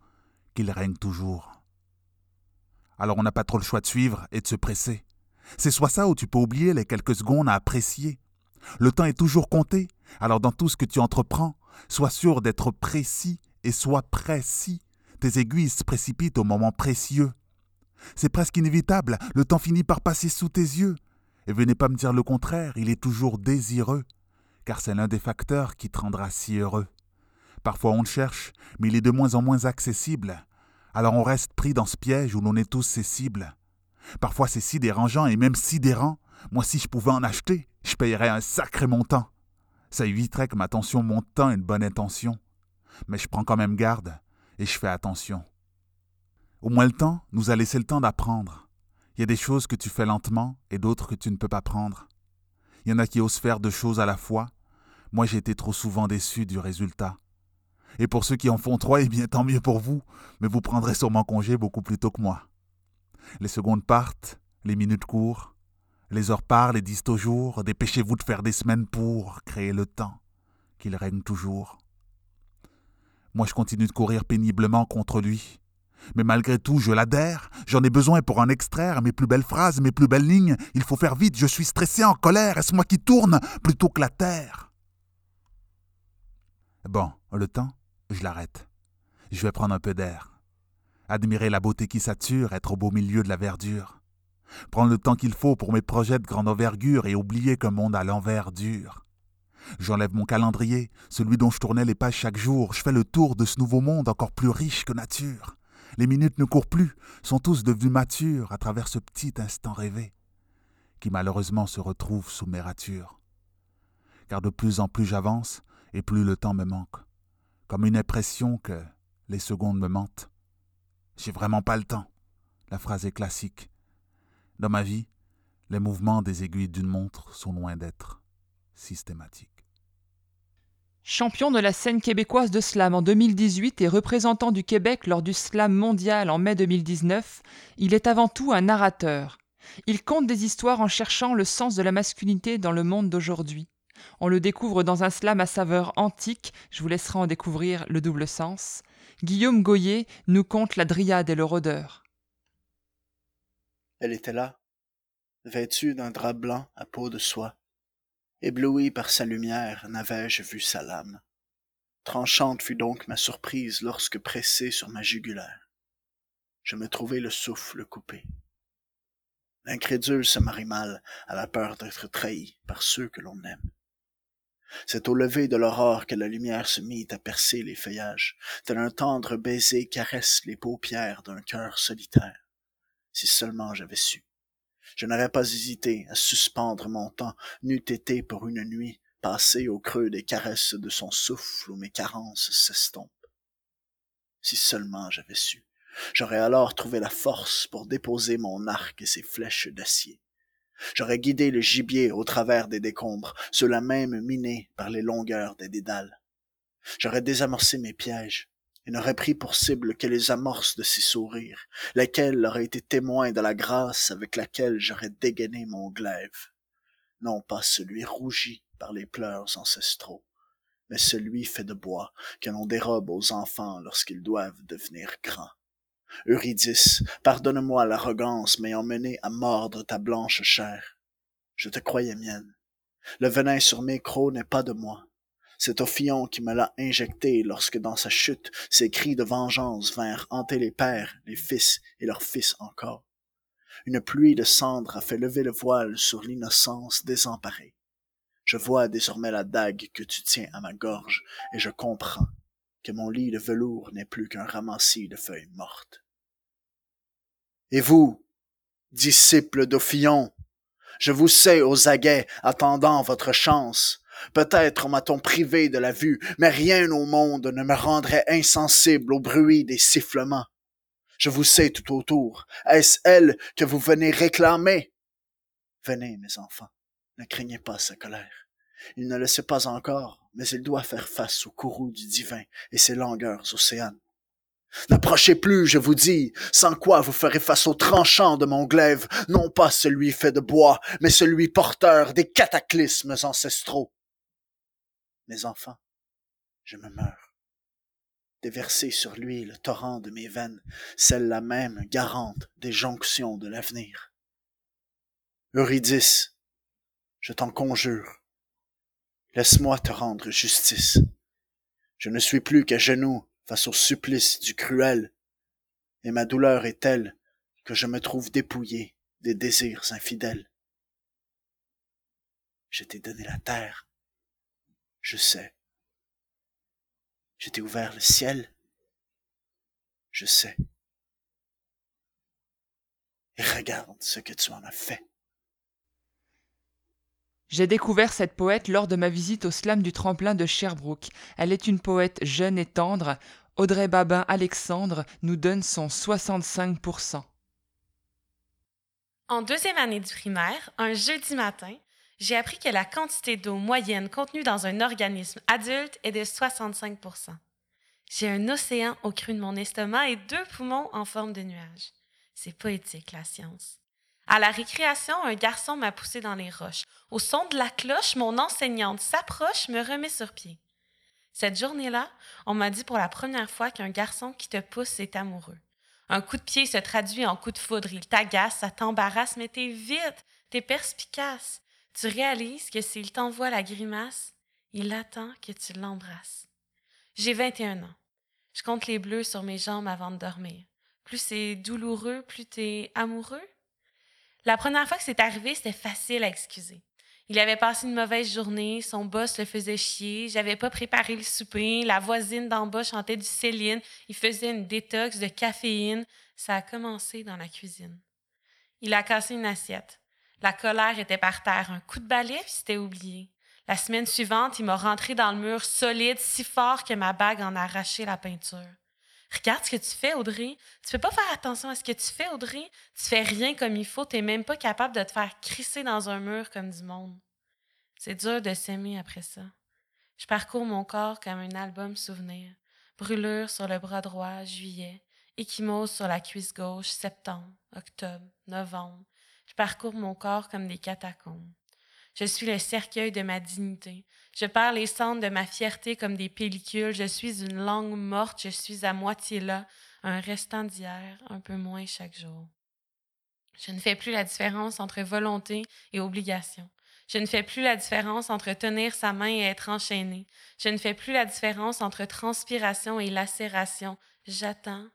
qu'il règne toujours. Alors on n'a pas trop le choix de suivre et de se presser. C'est soit ça ou tu peux oublier les quelques secondes à apprécier. Le temps est toujours compté, alors dans tout ce que tu entreprends, sois sûr d'être précis et sois précis. Tes aiguilles se précipitent au moment précieux. C'est presque inévitable, le temps finit par passer sous tes yeux. Et venez pas me dire le contraire, il est toujours désireux, car c'est l'un des facteurs qui te rendra si heureux. Parfois on le cherche, mais il est de moins en moins accessible. Alors on reste pris dans ce piège où l'on est tous ses cibles. Parfois c'est si dérangeant et même sidérant. Moi si je pouvais en acheter, je payerais un sacré montant. Ça éviterait que ma tension monte une bonne intention. Mais je prends quand même garde et je fais attention. Au moins le temps nous a laissé le temps d'apprendre. Il y a des choses que tu fais lentement et d'autres que tu ne peux pas prendre. Il y en a qui osent faire deux choses à la fois. Moi j'ai été trop souvent déçu du résultat. Et pour ceux qui en font trois, eh bien tant mieux pour vous, mais vous prendrez sûrement congé beaucoup plus tôt que moi. Les secondes partent, les minutes courent, les heures parlent et disent au jour, dépêchez-vous de faire des semaines pour créer le temps, qu'il règne toujours. Moi je continue de courir péniblement contre lui. Mais malgré tout, je l'adhère, j'en ai besoin pour en extraire mes plus belles phrases, mes plus belles lignes. Il faut faire vite, je suis stressé, en colère, est-ce moi qui tourne plutôt que la terre? Bon, le temps, je l'arrête. Je vais prendre un peu d'air. Admirer la beauté qui sature, être au beau milieu de la verdure. Prendre le temps qu'il faut pour mes projets de grande envergure et oublier qu'un monde à l'envers dure. J'enlève mon calendrier, celui dont je tournais les pages chaque jour. Je fais le tour de ce nouveau monde encore plus riche que nature. Les minutes ne courent plus, sont tous devenus matures à travers ce petit instant rêvé, qui malheureusement se retrouve sous mes ratures. Car de plus en plus j'avance, et plus le temps me manque, comme une impression que les secondes me mentent. J'ai vraiment pas le temps. La phrase est classique. Dans ma vie, les mouvements des aiguilles d'une montre sont loin d'être systématiques. Champion de la scène québécoise de slam en 2018 et représentant du Québec lors du slam mondial en mai 2019, il est avant tout un narrateur. Il conte des histoires en cherchant le sens de la masculinité dans le monde d'aujourd'hui. On le découvre dans un slam à saveur antique, je vous laisserai en découvrir le double sens. Guillaume Goyer nous conte la dryade et le rôdeur. Elle était là, vêtue d'un drap blanc à peau de soie. Ébloui par sa lumière, n'avais-je vu sa lame. Tranchante fut donc ma surprise lorsque pressée sur ma jugulaire. Je me trouvai le souffle coupé. L'incrédule se marie mal à la peur d'être trahi par ceux que l'on aime. C'est au lever de l'aurore que la lumière se mit à percer les feuillages, tel un tendre baiser caresse les paupières d'un cœur solitaire. Si seulement j'avais su. Je n'aurais pas hésité à suspendre mon temps, n'eût été pour une nuit passée au creux des caresses de son souffle où mes carences s'estompent. Si seulement j'avais su. J'aurais alors trouvé la force pour déposer mon arc et ses flèches d'acier. J'aurais guidé le gibier au travers des décombres, ceux-là même minés par les longueurs des dédales. J'aurais désamorcé mes pièges, et n'aurait pris pour cible que les amorces de ses sourires, lesquels auraient été témoins de la grâce avec laquelle j'aurais dégainé mon glaive. Non pas celui rougi par les pleurs ancestraux, mais celui fait de bois que l'on dérobe aux enfants lorsqu'ils doivent devenir grands. Eurydice, pardonne-moi l'arrogance m'ayant mené à mordre ta blanche chair. Je te croyais mienne. Le venin sur mes crocs n'est pas de moi. C'est Ophion qui me l'a injecté lorsque dans sa chute ses cris de vengeance vinrent hanter les pères, les fils et leurs fils encore. Une pluie de cendres a fait lever le voile sur l'innocence désemparée. Je vois désormais la dague que tu tiens à ma gorge, et je comprends que mon lit de velours n'est plus qu'un ramassis de feuilles mortes. Et vous, disciples d'Ophion, je vous sais aux aguets, attendant votre chance. Peut-être m'a-t-on privé de la vue, mais rien au monde ne me rendrait insensible au bruit des sifflements. Je vous sais tout autour. Est-ce elle que vous venez réclamer? Venez, mes enfants, ne craignez pas sa colère. Il ne le sait pas encore, mais il doit faire face au courroux du divin et ses longueurs océanes. N'approchez plus, je vous dis, sans quoi vous ferez face au tranchant de mon glaive, non pas celui fait de bois, mais celui porteur des cataclysmes ancestraux. Mes enfants, je me meurs. Déverser sur lui le torrent de mes veines, celle-là même garante des jonctions de l'avenir. Eurydice, je t'en conjure, laisse-moi te rendre justice. Je ne suis plus qu'à genoux face au supplice du cruel, et ma douleur est telle que je me trouve dépouillé des désirs infidèles. Je t'ai donné la terre, je sais. Je t'ai ouvert le ciel, je sais. Et regarde ce que tu en as fait. J'ai découvert cette poète lors de ma visite au slam du tremplin de Sherbrooke. Elle est une poète jeune et tendre. Audrey Babin Alexandre nous donne son 65%. En deuxième année du primaire, un jeudi matin, j'ai appris que la quantité d'eau moyenne contenue dans un organisme adulte est de 65% J'ai un océan au cru de mon estomac et deux poumons en forme de nuage. C'est poétique, la science. À la récréation, un garçon m'a poussé dans les roches. Au son de la cloche, mon enseignante s'approche, me remet sur pied. Cette journée-là, on m'a dit pour la première fois qu'un garçon qui te pousse est amoureux. Un coup de pied se traduit en coup de foudre. Il t'agace, ça t'embarrasse, mais t'es vite, t'es perspicace. Tu réalises que s'il t'envoie la grimace, il attend que tu l'embrasses. J'ai 21 ans. Je compte les bleus sur mes jambes avant de dormir. Plus c'est douloureux, plus t'es amoureux. La première fois que c'est arrivé, c'était facile à excuser. Il avait passé une mauvaise journée, son boss le faisait chier, j'avais pas préparé le souper, la voisine d'en bas chantait du Céline, il faisait une détox de caféine. Ça a commencé dans la cuisine. Il a cassé une assiette. La colère était par terre, un coup de balai, puis c'était oublié. La semaine suivante, il m'a rentré dans le mur solide, si fort que ma bague en a arraché la peinture. Regarde ce que tu fais, Audrey. Tu peux pas faire attention à ce que tu fais, Audrey. Tu fais rien comme il faut. Tu n'es même pas capable de te faire crisser dans un mur comme du monde. C'est dur de s'aimer après ça. Je parcours mon corps comme un album souvenir. Brûlure sur le bras droit, juillet. Échymose sur la cuisse gauche, septembre, octobre, novembre. Je parcours mon corps comme des catacombes. Je suis le cercueil de ma dignité. Je perds les cendres de ma fierté comme des pellicules. Je suis une langue morte. Je suis à moitié là, un restant d'hier, un peu moins chaque jour. Je ne fais plus la différence entre volonté et obligation. Je ne fais plus la différence entre tenir sa main et être enchaîné. Je ne fais plus la différence entre transpiration et lacération. J'attends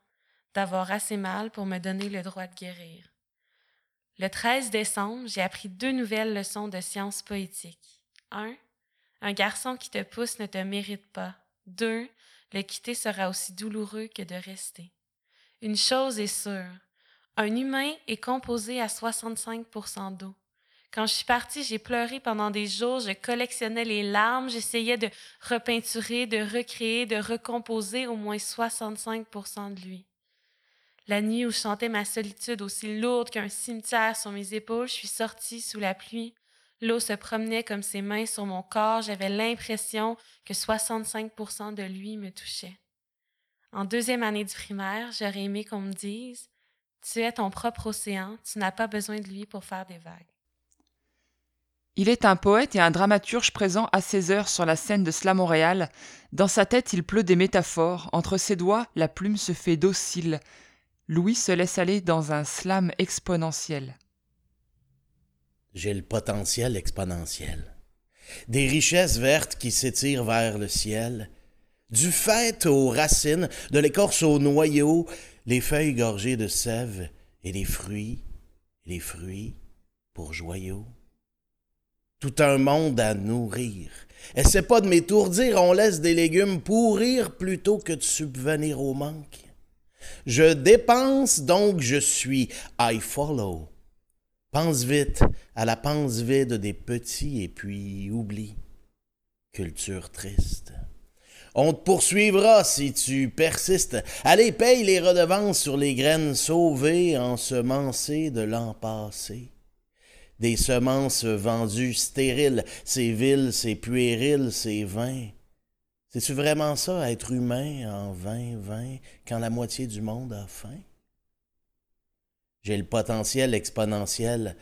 d'avoir assez mal pour me donner le droit de guérir. Le 13 décembre, j'ai appris deux nouvelles leçons de sciences poétiques. Un, un garçon qui te pousse ne te mérite pas. Deux, le quitter sera aussi douloureux que de rester. Une chose est sûre, un humain est composé à 65% d'eau. Quand je suis partie, j'ai pleuré pendant des jours, je collectionnais les larmes, j'essayais de repeinturer, de recréer, de recomposer au moins 65% de lui. La nuit où je ma solitude aussi lourde qu'un cimetière sur mes épaules, je suis sortie sous la pluie. L'eau se promenait comme ses mains sur mon corps, j'avais l'impression que 65% de lui me touchait. En deuxième année du primaire, j'aurais aimé qu'on me dise Tu es ton propre océan, tu n'as pas besoin de lui pour faire des vagues. Il est un poète et un dramaturge présent à 16 heures sur la scène de Slam Montréal. Dans sa tête, il pleut des métaphores. Entre ses doigts, la plume se fait docile. Louis se laisse aller dans un slam exponentiel. J'ai le potentiel exponentiel. Des richesses vertes qui s'étirent vers le ciel, du fait aux racines, de l'écorce au noyau, les feuilles gorgées de sève et les fruits, les fruits pour joyaux. Tout un monde à nourrir. Essaie pas de m'étourdir, on laisse des légumes pourrir plutôt que de subvenir au manque. Je dépense donc je suis, I follow. Pense vite à la pense vide des petits et puis oublie. Culture triste. On te poursuivra si tu persistes. Allez, paye les redevances sur les graines sauvées, ensemencées de l'an passé. Des semences vendues stériles, c'est vil, c'est puéril, c'est vain. C'est-tu vraiment ça, être humain en vain, vain, quand la moitié du monde a faim? J'ai le potentiel exponentiel.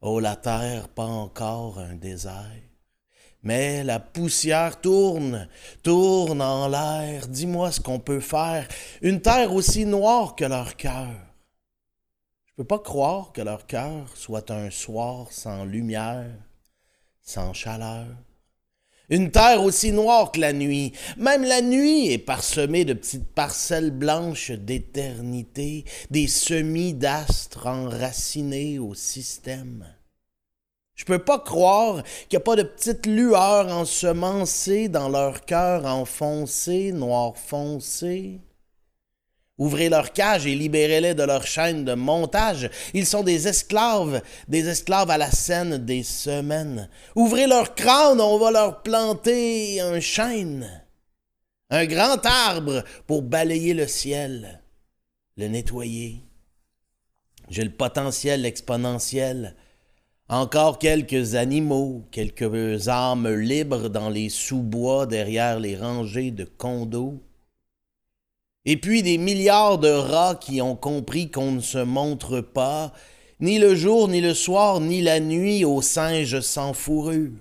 Oh, la terre, pas encore un désert. Mais la poussière tourne, tourne en l'air. Dis-moi ce qu'on peut faire. Une terre aussi noire que leur cœur. Je peux pas croire que leur cœur soit un soir sans lumière, sans chaleur. Une terre aussi noire que la nuit. Même la nuit est parsemée de petites parcelles blanches d'éternité, des semis d'astres enracinés au système. Je peux pas croire qu'il n'y a pas de petites lueurs ensemencées dans leur cœur enfoncé, noir foncé. Ouvrez leur cage et libérez-les de leur chaîne de montage. Ils sont des esclaves, des esclaves à la scène des semaines. Ouvrez leur crâne, on va leur planter un chêne. Un grand arbre pour balayer le ciel, le nettoyer. J'ai le potentiel exponentiel encore quelques animaux, quelques âmes libres dans les sous-bois derrière les rangées de condos. Et puis des milliards de rats qui ont compris qu'on ne se montre pas, ni le jour, ni le soir, ni la nuit aux singes sans fourrure.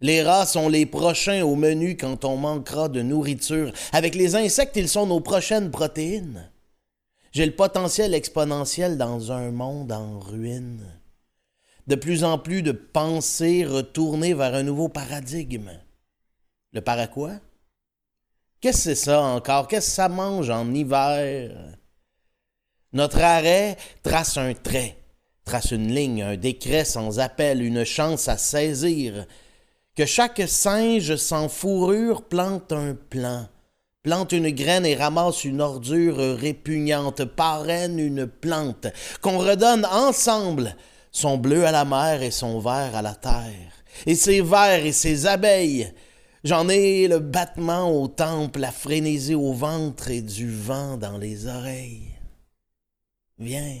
Les rats sont les prochains au menu quand on manquera de nourriture. Avec les insectes, ils sont nos prochaines protéines. J'ai le potentiel exponentiel dans un monde en ruine de plus en plus de pensées retournées vers un nouveau paradigme. Le para quoi? Qu'est-ce que c'est ça encore? Qu'est-ce que ça mange en hiver? Notre arrêt trace un trait, trace une ligne, un décret sans appel, une chance à saisir. Que chaque singe sans fourrure plante un plan, plante une graine et ramasse une ordure répugnante, parraine une plante, qu'on redonne ensemble son bleu à la mer et son vert à la terre, et ses vers et ses abeilles. J'en ai le battement au temple, la frénésie au ventre et du vent dans les oreilles. Viens.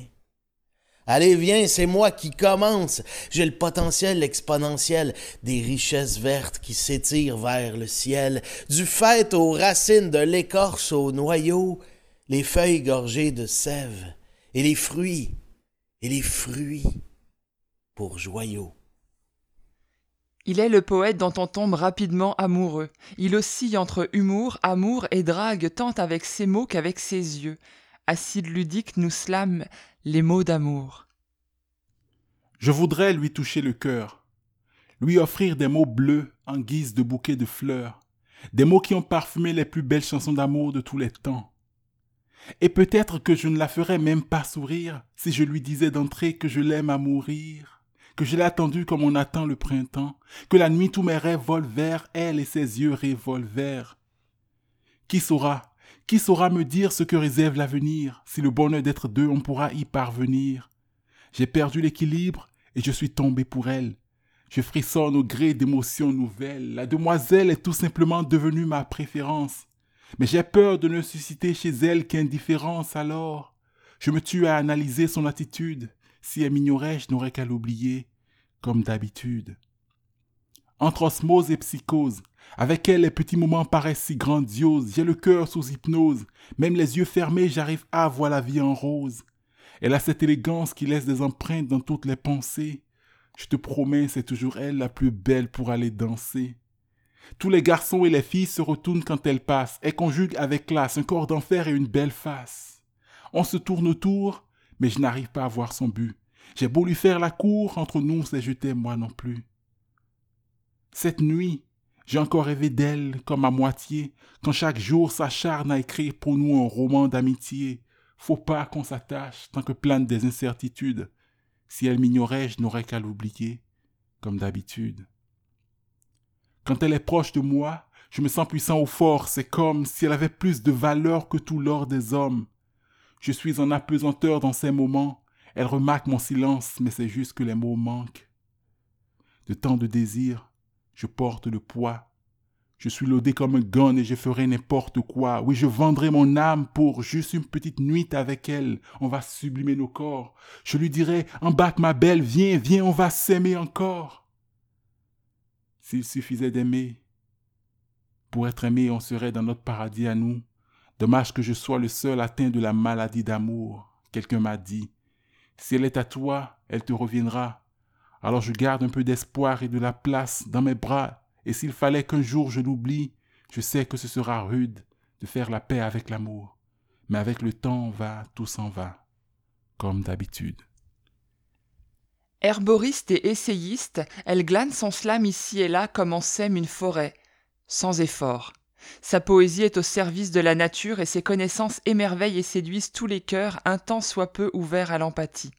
Allez, viens, c'est moi qui commence. J'ai le potentiel exponentiel des richesses vertes qui s'étirent vers le ciel, du fait aux racines de l'écorce au noyau, les feuilles gorgées de sève, et les fruits, et les fruits pour joyaux. Il est le poète dont on tombe rapidement amoureux. Il oscille entre humour, amour et drague tant avec ses mots qu'avec ses yeux. Acide ludique nous slame les mots d'amour. Je voudrais lui toucher le cœur, lui offrir des mots bleus en guise de bouquet de fleurs, des mots qui ont parfumé les plus belles chansons d'amour de tous les temps. Et peut-être que je ne la ferais même pas sourire si je lui disais d'entrer que je l'aime à mourir que je l'ai attendu comme on attend le printemps, que la nuit tous mes rêves volent vers elle et ses yeux revolver. Qui saura, qui saura me dire ce que réserve l'avenir, si le bonheur d'être deux on pourra y parvenir. J'ai perdu l'équilibre et je suis tombé pour elle. Je frissonne au gré d'émotions nouvelles. La demoiselle est tout simplement devenue ma préférence. Mais j'ai peur de ne susciter chez elle qu'indifférence alors. Je me tue à analyser son attitude. Si elle m'ignorait, je n'aurais qu'à l'oublier, comme d'habitude. Entre osmose et psychose, avec elle les petits moments paraissent si grandioses, j'ai le cœur sous hypnose, même les yeux fermés, j'arrive à voir la vie en rose. Elle a cette élégance qui laisse des empreintes dans toutes les pensées. Je te promets, c'est toujours elle la plus belle pour aller danser. Tous les garçons et les filles se retournent quand elle passe, et conjugue avec classe un corps d'enfer et une belle face. On se tourne autour, mais je n'arrive pas à voir son but. J'ai beau lui faire la cour, entre nous, c'est je moi non plus. Cette nuit, j'ai encore rêvé d'elle comme à moitié, quand chaque jour s'acharne à écrire pour nous un roman d'amitié. Faut pas qu'on s'attache tant que plane des incertitudes. Si elle m'ignorait, je n'aurais qu'à l'oublier, comme d'habitude. Quand elle est proche de moi, je me sens puissant au fort, c'est comme si elle avait plus de valeur que tout l'or des hommes. Je suis en apesanteur dans ces moments, elle remarque mon silence, mais c'est juste que les mots manquent. De tant de désirs, je porte le poids. Je suis lodé comme un gun et je ferai n'importe quoi. Oui, je vendrai mon âme pour juste une petite nuit avec elle. On va sublimer nos corps. Je lui dirai, embarque ma belle, viens, viens, on va s'aimer encore. S'il suffisait d'aimer, pour être aimé, on serait dans notre paradis à nous. Dommage que je sois le seul atteint de la maladie d'amour. Quelqu'un m'a dit, si elle est à toi, elle te reviendra. Alors je garde un peu d'espoir et de la place dans mes bras, et s'il fallait qu'un jour je l'oublie, je sais que ce sera rude de faire la paix avec l'amour. Mais avec le temps va, tout s'en va, comme d'habitude. Herboriste et essayiste, elle glane son slam ici et là comme en sème une forêt, sans effort. Sa poésie est au service de la nature et ses connaissances émerveillent et séduisent tous les cœurs un tant soit peu ouverts à l'empathie.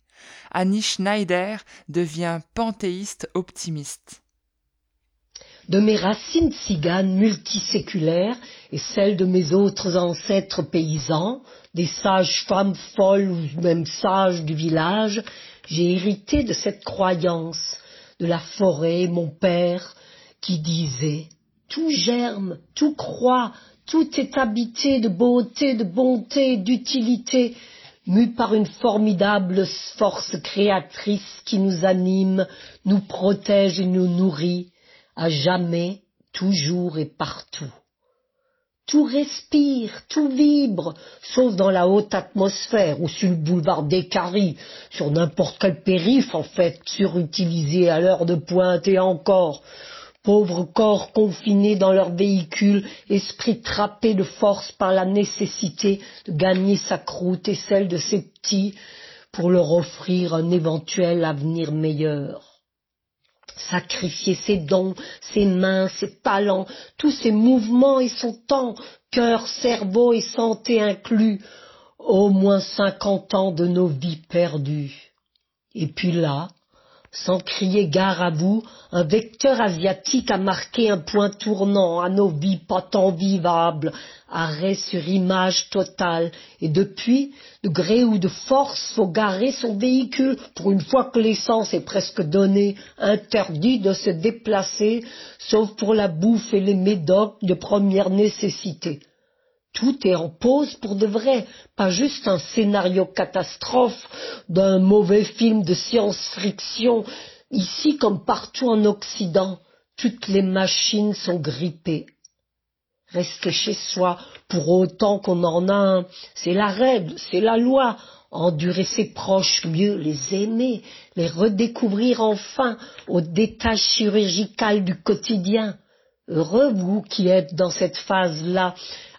Annie Schneider devient panthéiste optimiste. De mes racines tziganes multiséculaires et celles de mes autres ancêtres paysans, des sages femmes folles ou même sages du village, j'ai hérité de cette croyance de la forêt, mon père, qui disait tout germe, tout croît, tout est habité de beauté, de bonté, d'utilité, mu par une formidable force créatrice qui nous anime, nous protège et nous nourrit, à jamais, toujours et partout. Tout respire, tout vibre, sauf dans la haute atmosphère ou sur le boulevard des Caries, sur n'importe quel périph' en fait, surutilisé à l'heure de pointe et encore, pauvres corps confinés dans leurs véhicules, esprits trappés de force par la nécessité de gagner sa croûte et celle de ses petits pour leur offrir un éventuel avenir meilleur. Sacrifier ses dons, ses mains, ses talents, tous ses mouvements et son temps, cœur, cerveau et santé inclus, au moins cinquante ans de nos vies perdues. Et puis là, sans crier gare à vous, un vecteur asiatique a marqué un point tournant à nos vies pas tant vivables, arrêt sur image totale, et depuis, de gré ou de force, faut garer son véhicule, pour une fois que l'essence est presque donnée, interdit de se déplacer, sauf pour la bouffe et les médocs de première nécessité. Tout est en pause pour de vrai, pas juste un scénario catastrophe d'un mauvais film de science-fiction. Ici comme partout en Occident, toutes les machines sont grippées. Rester chez soi pour autant qu'on en a un, c'est la règle, c'est la loi. Endurer ses proches, mieux les aimer, les redécouvrir enfin aux détails chirurgicales du quotidien. Heureux vous qui êtes dans cette phase-là,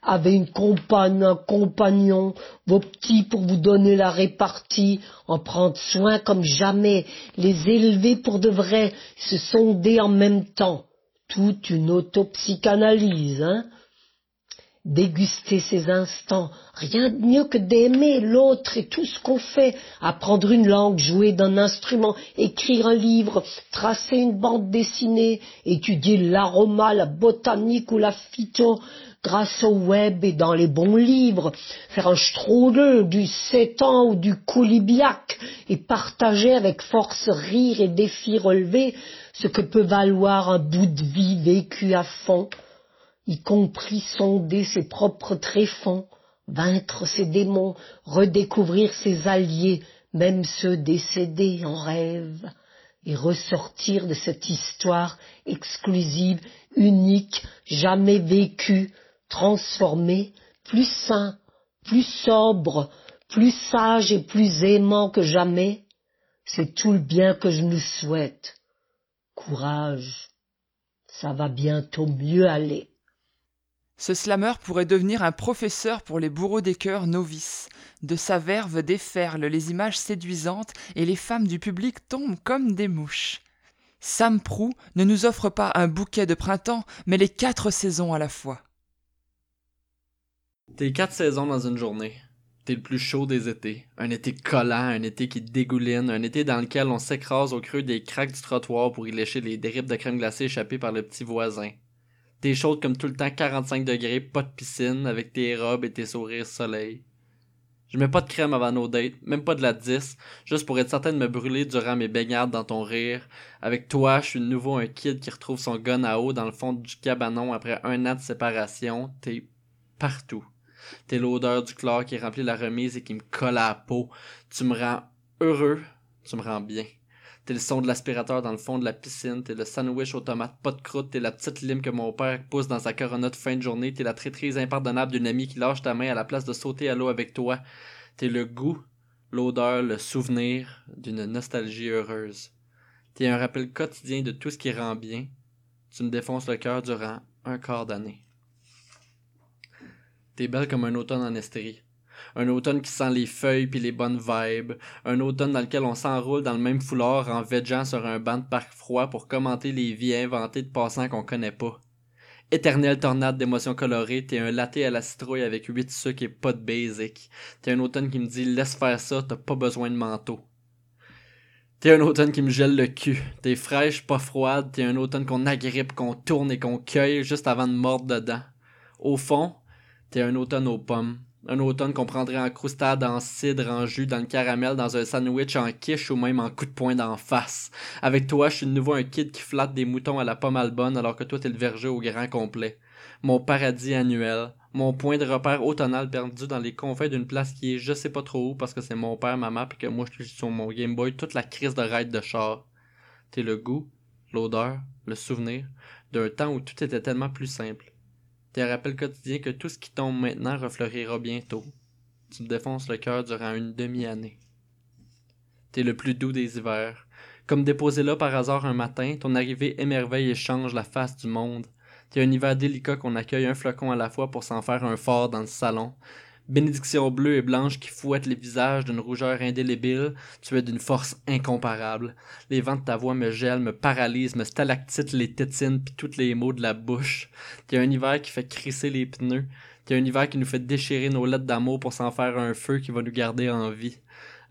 avez une compagne, un compagnon, vos petits pour vous donner la répartie, en prendre soin comme jamais, les élever pour de vrai, se sonder en même temps. Toute une autopsychanalyse, hein. Déguster ces instants, rien de mieux que d'aimer l'autre et tout ce qu'on fait, apprendre une langue, jouer d'un instrument, écrire un livre, tracer une bande dessinée, étudier l'aroma, la botanique ou la phyto, grâce au web et dans les bons livres, faire un strudel, du sétan ou du coulibiac et partager avec force rire et défis relevés ce que peut valoir un bout de vie vécu à fond, y compris sonder ses propres tréfonds, vaincre ses démons, redécouvrir ses alliés, même ceux décédés en rêve, et ressortir de cette histoire exclusive, unique, jamais vécue, transformé, plus sain, plus sobre, plus sage et plus aimant que jamais, c'est tout le bien que je nous souhaite. Courage, ça va bientôt mieux aller. Ce slammer pourrait devenir un professeur pour les bourreaux des cœurs novices. De sa verve déferlent les images séduisantes et les femmes du public tombent comme des mouches. Sam Prou ne nous offre pas un bouquet de printemps, mais les quatre saisons à la fois. T'es quatre saisons dans une journée. T'es le plus chaud des étés. Un été collant, un été qui dégouline, un été dans lequel on s'écrase au creux des craques du trottoir pour y lécher les déribes de crème glacée échappées par le petit voisin. T'es chaude comme tout le temps 45 degrés, pas de piscine, avec tes robes et tes sourires soleil. Je mets pas de crème avant nos dates, même pas de la 10, juste pour être certain de me brûler durant mes baignades dans ton rire. Avec toi, je suis de nouveau un kid qui retrouve son gun à eau dans le fond du cabanon après un an de séparation. T'es partout. T'es l'odeur du chlore qui remplit la remise et qui me colle à la peau. Tu me rends heureux, tu me rends bien. T'es le son de l'aspirateur dans le fond de la piscine, t'es le sandwich aux tomates pas de croûte, t'es la petite lime que mon père pousse dans sa corona de fin de journée, t'es la traîtrise impardonnable d'une amie qui lâche ta main à la place de sauter à l'eau avec toi. T'es le goût, l'odeur, le souvenir d'une nostalgie heureuse. T'es un rappel quotidien de tout ce qui rend bien. Tu me défonces le cœur durant un quart d'année. T'es belle comme un automne en Estérie. Un automne qui sent les feuilles puis les bonnes vibes. Un automne dans lequel on s'enroule dans le même foulard en vegeant sur un banc de parc froid pour commenter les vies inventées de passants qu'on connaît pas. Éternelle tornade d'émotions colorées, t'es un latte à la citrouille avec huit sucres et pas de basic. T'es un automne qui me dit laisse faire ça, t'as pas besoin de manteau. T'es un automne qui me gèle le cul. T'es fraîche, pas froide. T'es un automne qu'on agrippe, qu'on tourne et qu'on cueille juste avant de mordre dedans. Au fond, t'es un automne aux pommes. Un automne qu'on prendrait en croustade, en cidre, en jus, dans le caramel, dans un sandwich en quiche ou même en coup de poing d'en face. Avec toi, je suis de nouveau un kid qui flatte des moutons à la pomme albonne alors que toi t'es le verger au grand complet. Mon paradis annuel. Mon point de repère automnal perdu dans les confins d'une place qui est je sais pas trop où parce que c'est mon père, ma mère pis que moi je suis sur mon Game Boy toute la crise de ride de char. T'es le goût, l'odeur, le souvenir d'un temps où tout était tellement plus simple. T'es un rappel quotidien que tout ce qui tombe maintenant refleurira bientôt. Tu me défonces le cœur durant une demi-année. T'es le plus doux des hivers. Comme déposé là par hasard un matin, ton arrivée émerveille et change la face du monde. T'es un hiver délicat qu'on accueille un flocon à la fois pour s'en faire un fort dans le salon. Bénédiction bleue et blanche qui fouette les visages d'une rougeur indélébile, tu es d'une force incomparable. Les vents de ta voix me gèlent, me paralysent, me stalactitent les tétines puis tous les mots de la bouche. T'es un hiver qui fait crisser les pneus. T'es un hiver qui nous fait déchirer nos lettres d'amour pour s'en faire un feu qui va nous garder en vie.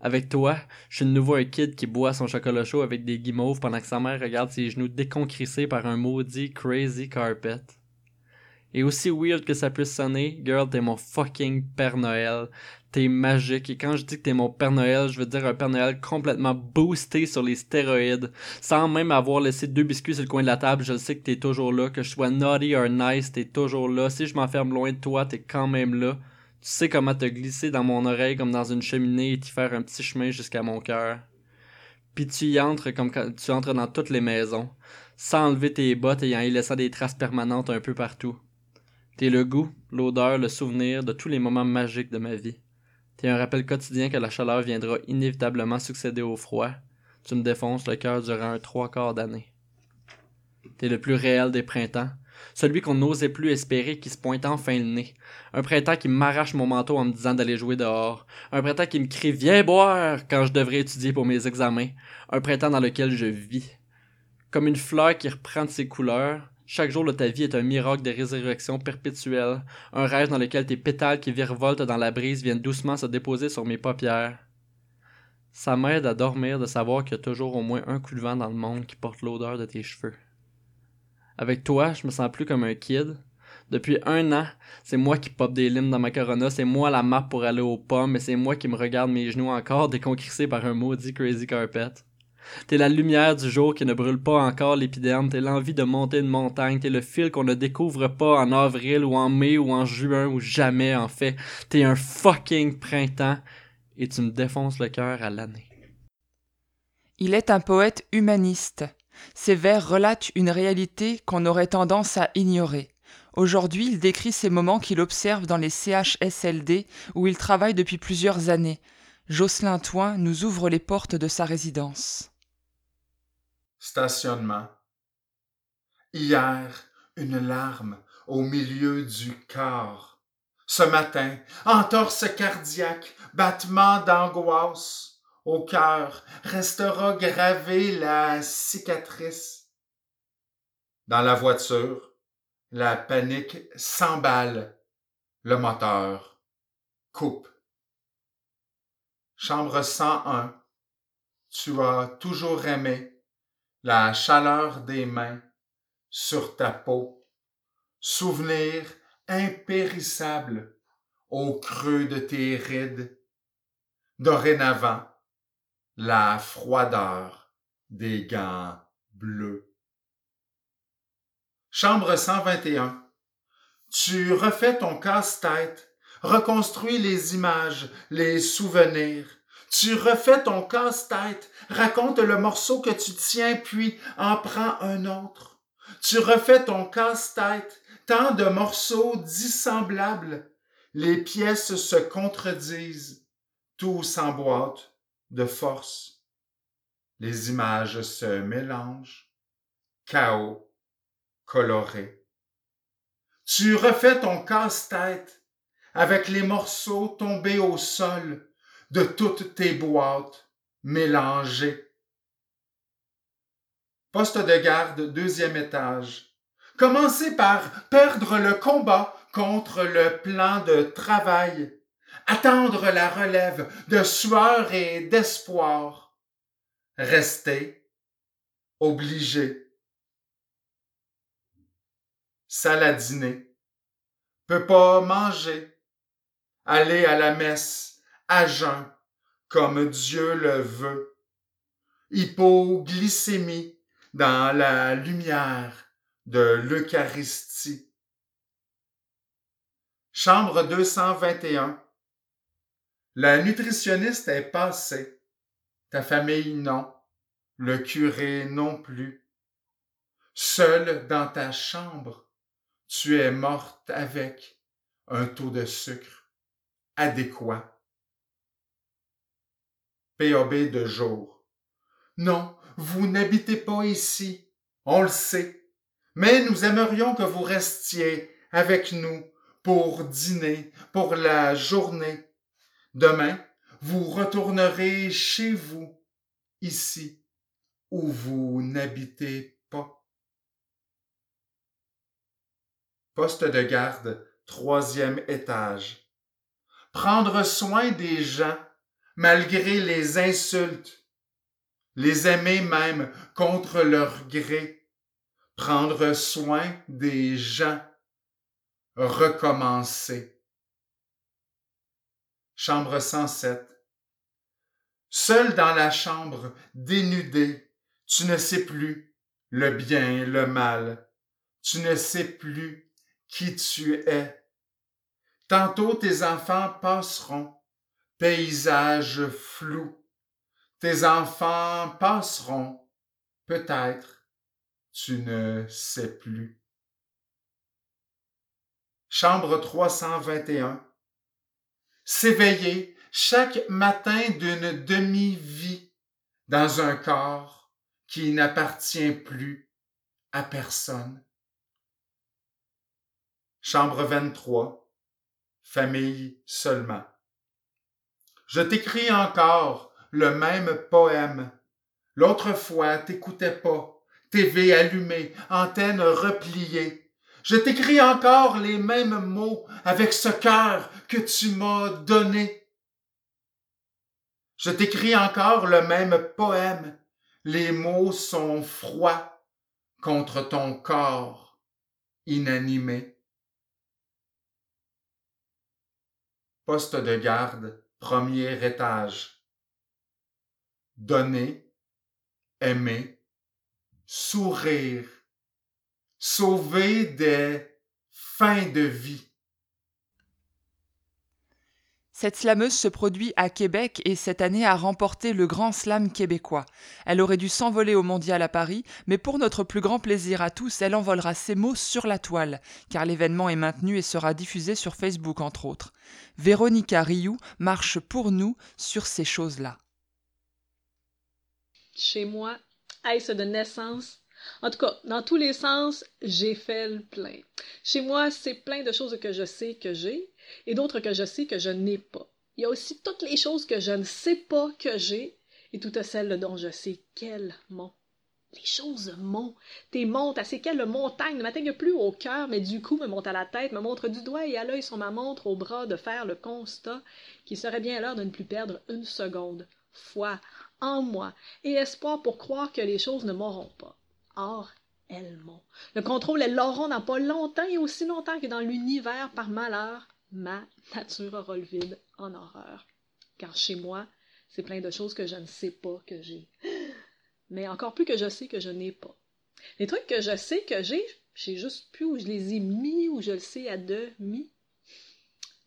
Avec toi, je suis de nouveau un kid qui boit son chocolat chaud avec des guimauves pendant que sa mère regarde ses genoux déconcrissés par un maudit crazy carpet. Et aussi weird que ça puisse sonner, girl, t'es mon fucking Père Noël. T'es magique. Et quand je dis que t'es mon Père Noël, je veux dire un Père Noël complètement boosté sur les stéroïdes. Sans même avoir laissé deux biscuits sur le coin de la table, je sais que t'es toujours là. Que je sois naughty or nice, t'es toujours là. Si je m'enferme loin de toi, t'es quand même là. Tu sais comment te glisser dans mon oreille comme dans une cheminée et t'y faire un petit chemin jusqu'à mon cœur. Puis tu y entres comme quand tu entres dans toutes les maisons, sans enlever tes bottes et en y laissant des traces permanentes un peu partout. T'es le goût, l'odeur, le souvenir de tous les moments magiques de ma vie. T'es un rappel quotidien que la chaleur viendra inévitablement succéder au froid. Tu me défonces le cœur durant un trois quarts d'année. T'es le plus réel des printemps, celui qu'on n'osait plus espérer qui se pointe enfin le nez. Un printemps qui m'arrache mon manteau en me disant d'aller jouer dehors. Un printemps qui me crie Viens boire quand je devrais étudier pour mes examens. Un printemps dans lequel je vis. Comme une fleur qui reprend ses couleurs, chaque jour de ta vie est un miracle de résurrection perpétuelle, un rêve dans lequel tes pétales qui virevoltent dans la brise viennent doucement se déposer sur mes paupières. Ça m'aide à dormir de savoir qu'il y a toujours au moins un coup de vent dans le monde qui porte l'odeur de tes cheveux. Avec toi, je me sens plus comme un kid. Depuis un an, c'est moi qui pop des limes dans ma corona, c'est moi la map pour aller aux pommes, et c'est moi qui me regarde mes genoux encore déconcrissés par un maudit crazy carpet. T'es la lumière du jour qui ne brûle pas encore l'épiderme, t'es l'envie de monter une montagne, t'es le fil qu'on ne découvre pas en avril ou en mai ou en juin ou jamais en fait. T'es un fucking printemps et tu me défonces le cœur à l'année. Il est un poète humaniste. Ses vers relatent une réalité qu'on aurait tendance à ignorer. Aujourd'hui, il décrit ces moments qu'il observe dans les CHSLD où il travaille depuis plusieurs années. Jocelyn Toin nous ouvre les portes de sa résidence. Stationnement. Hier, une larme au milieu du corps. Ce matin, entorse cardiaque, battement d'angoisse, au cœur restera gravée la cicatrice. Dans la voiture, la panique s'emballe, le moteur coupe. Chambre 101, tu as toujours aimé la chaleur des mains sur ta peau, souvenir impérissable au creux de tes rides. Dorénavant, la froideur des gants bleus. Chambre 121. Tu refais ton casse-tête, reconstruis les images, les souvenirs. Tu refais ton casse-tête, raconte le morceau que tu tiens, puis en prends un autre. Tu refais ton casse-tête, tant de morceaux dissemblables. Les pièces se contredisent, tout s'emboîte de force. Les images se mélangent, chaos coloré. Tu refais ton casse-tête avec les morceaux tombés au sol de toutes tes boîtes mélangées. Poste de garde, deuxième étage. Commencez par perdre le combat contre le plan de travail attendre la relève de sueur et d'espoir, rester obligé. Saladiner, peut pas manger, aller à la messe comme Dieu le veut, hypoglycémie dans la lumière de l'Eucharistie. Chambre 221 la nutritionniste est passée. Ta famille non. Le curé non plus. Seule dans ta chambre, tu es morte avec un taux de sucre adéquat. POB de jour. Non, vous n'habitez pas ici, on le sait, mais nous aimerions que vous restiez avec nous pour dîner, pour la journée, Demain, vous retournerez chez vous, ici, où vous n'habitez pas. Poste de garde, troisième étage. Prendre soin des gens, malgré les insultes. Les aimer même contre leur gré. Prendre soin des gens. Recommencer. Chambre 107. Seul dans la chambre, dénudé, tu ne sais plus le bien, le mal. Tu ne sais plus qui tu es. Tantôt tes enfants passeront, paysage flou. Tes enfants passeront, peut-être, tu ne sais plus. Chambre 321 s'éveiller chaque matin d'une demi-vie dans un corps qui n'appartient plus à personne. Chambre 23, famille seulement. Je t'écris encore le même poème. L'autre fois, t'écoutais pas. TV allumée, antenne repliée, je t'écris encore les mêmes mots avec ce cœur que tu m'as donné. Je t'écris encore le même poème. Les mots sont froids contre ton corps inanimé. Poste de garde, premier étage. Donner, aimer, sourire, sauver des fins de vie. Cette slameuse se produit à Québec et cette année a remporté le Grand Slam québécois. Elle aurait dû s'envoler au mondial à Paris, mais pour notre plus grand plaisir à tous, elle envolera ses mots sur la toile, car l'événement est maintenu et sera diffusé sur Facebook entre autres. Véronica Rioux marche pour nous sur ces choses-là. Chez moi, est-ce de naissance? En tout cas, dans tous les sens, j'ai fait le plein. Chez moi, c'est plein de choses que je sais que j'ai et d'autres que je sais que je n'ai pas. Il y a aussi toutes les choses que je ne sais pas que j'ai et toutes celles dont je sais qu'elles m'ont. Les choses m'ont. Tes montes, à ces quelles montagne ne m'atteignent plus au cœur, mais du coup me montent à la tête, me montrent du doigt et à l'œil sur ma montre au bras de faire le constat qu'il serait bien l'heure de ne plus perdre une seconde. Foi en moi et espoir pour croire que les choses ne m'auront pas. Or, elles m'ont. Le contrôle, elles l'auront dans pas longtemps et aussi longtemps que dans l'univers, par malheur, ma nature aura vide en horreur. Car chez moi, c'est plein de choses que je ne sais pas que j'ai. Mais encore plus que je sais que je n'ai pas. Les trucs que je sais que j'ai, je sais juste plus où je les ai mis ou je le sais à demi.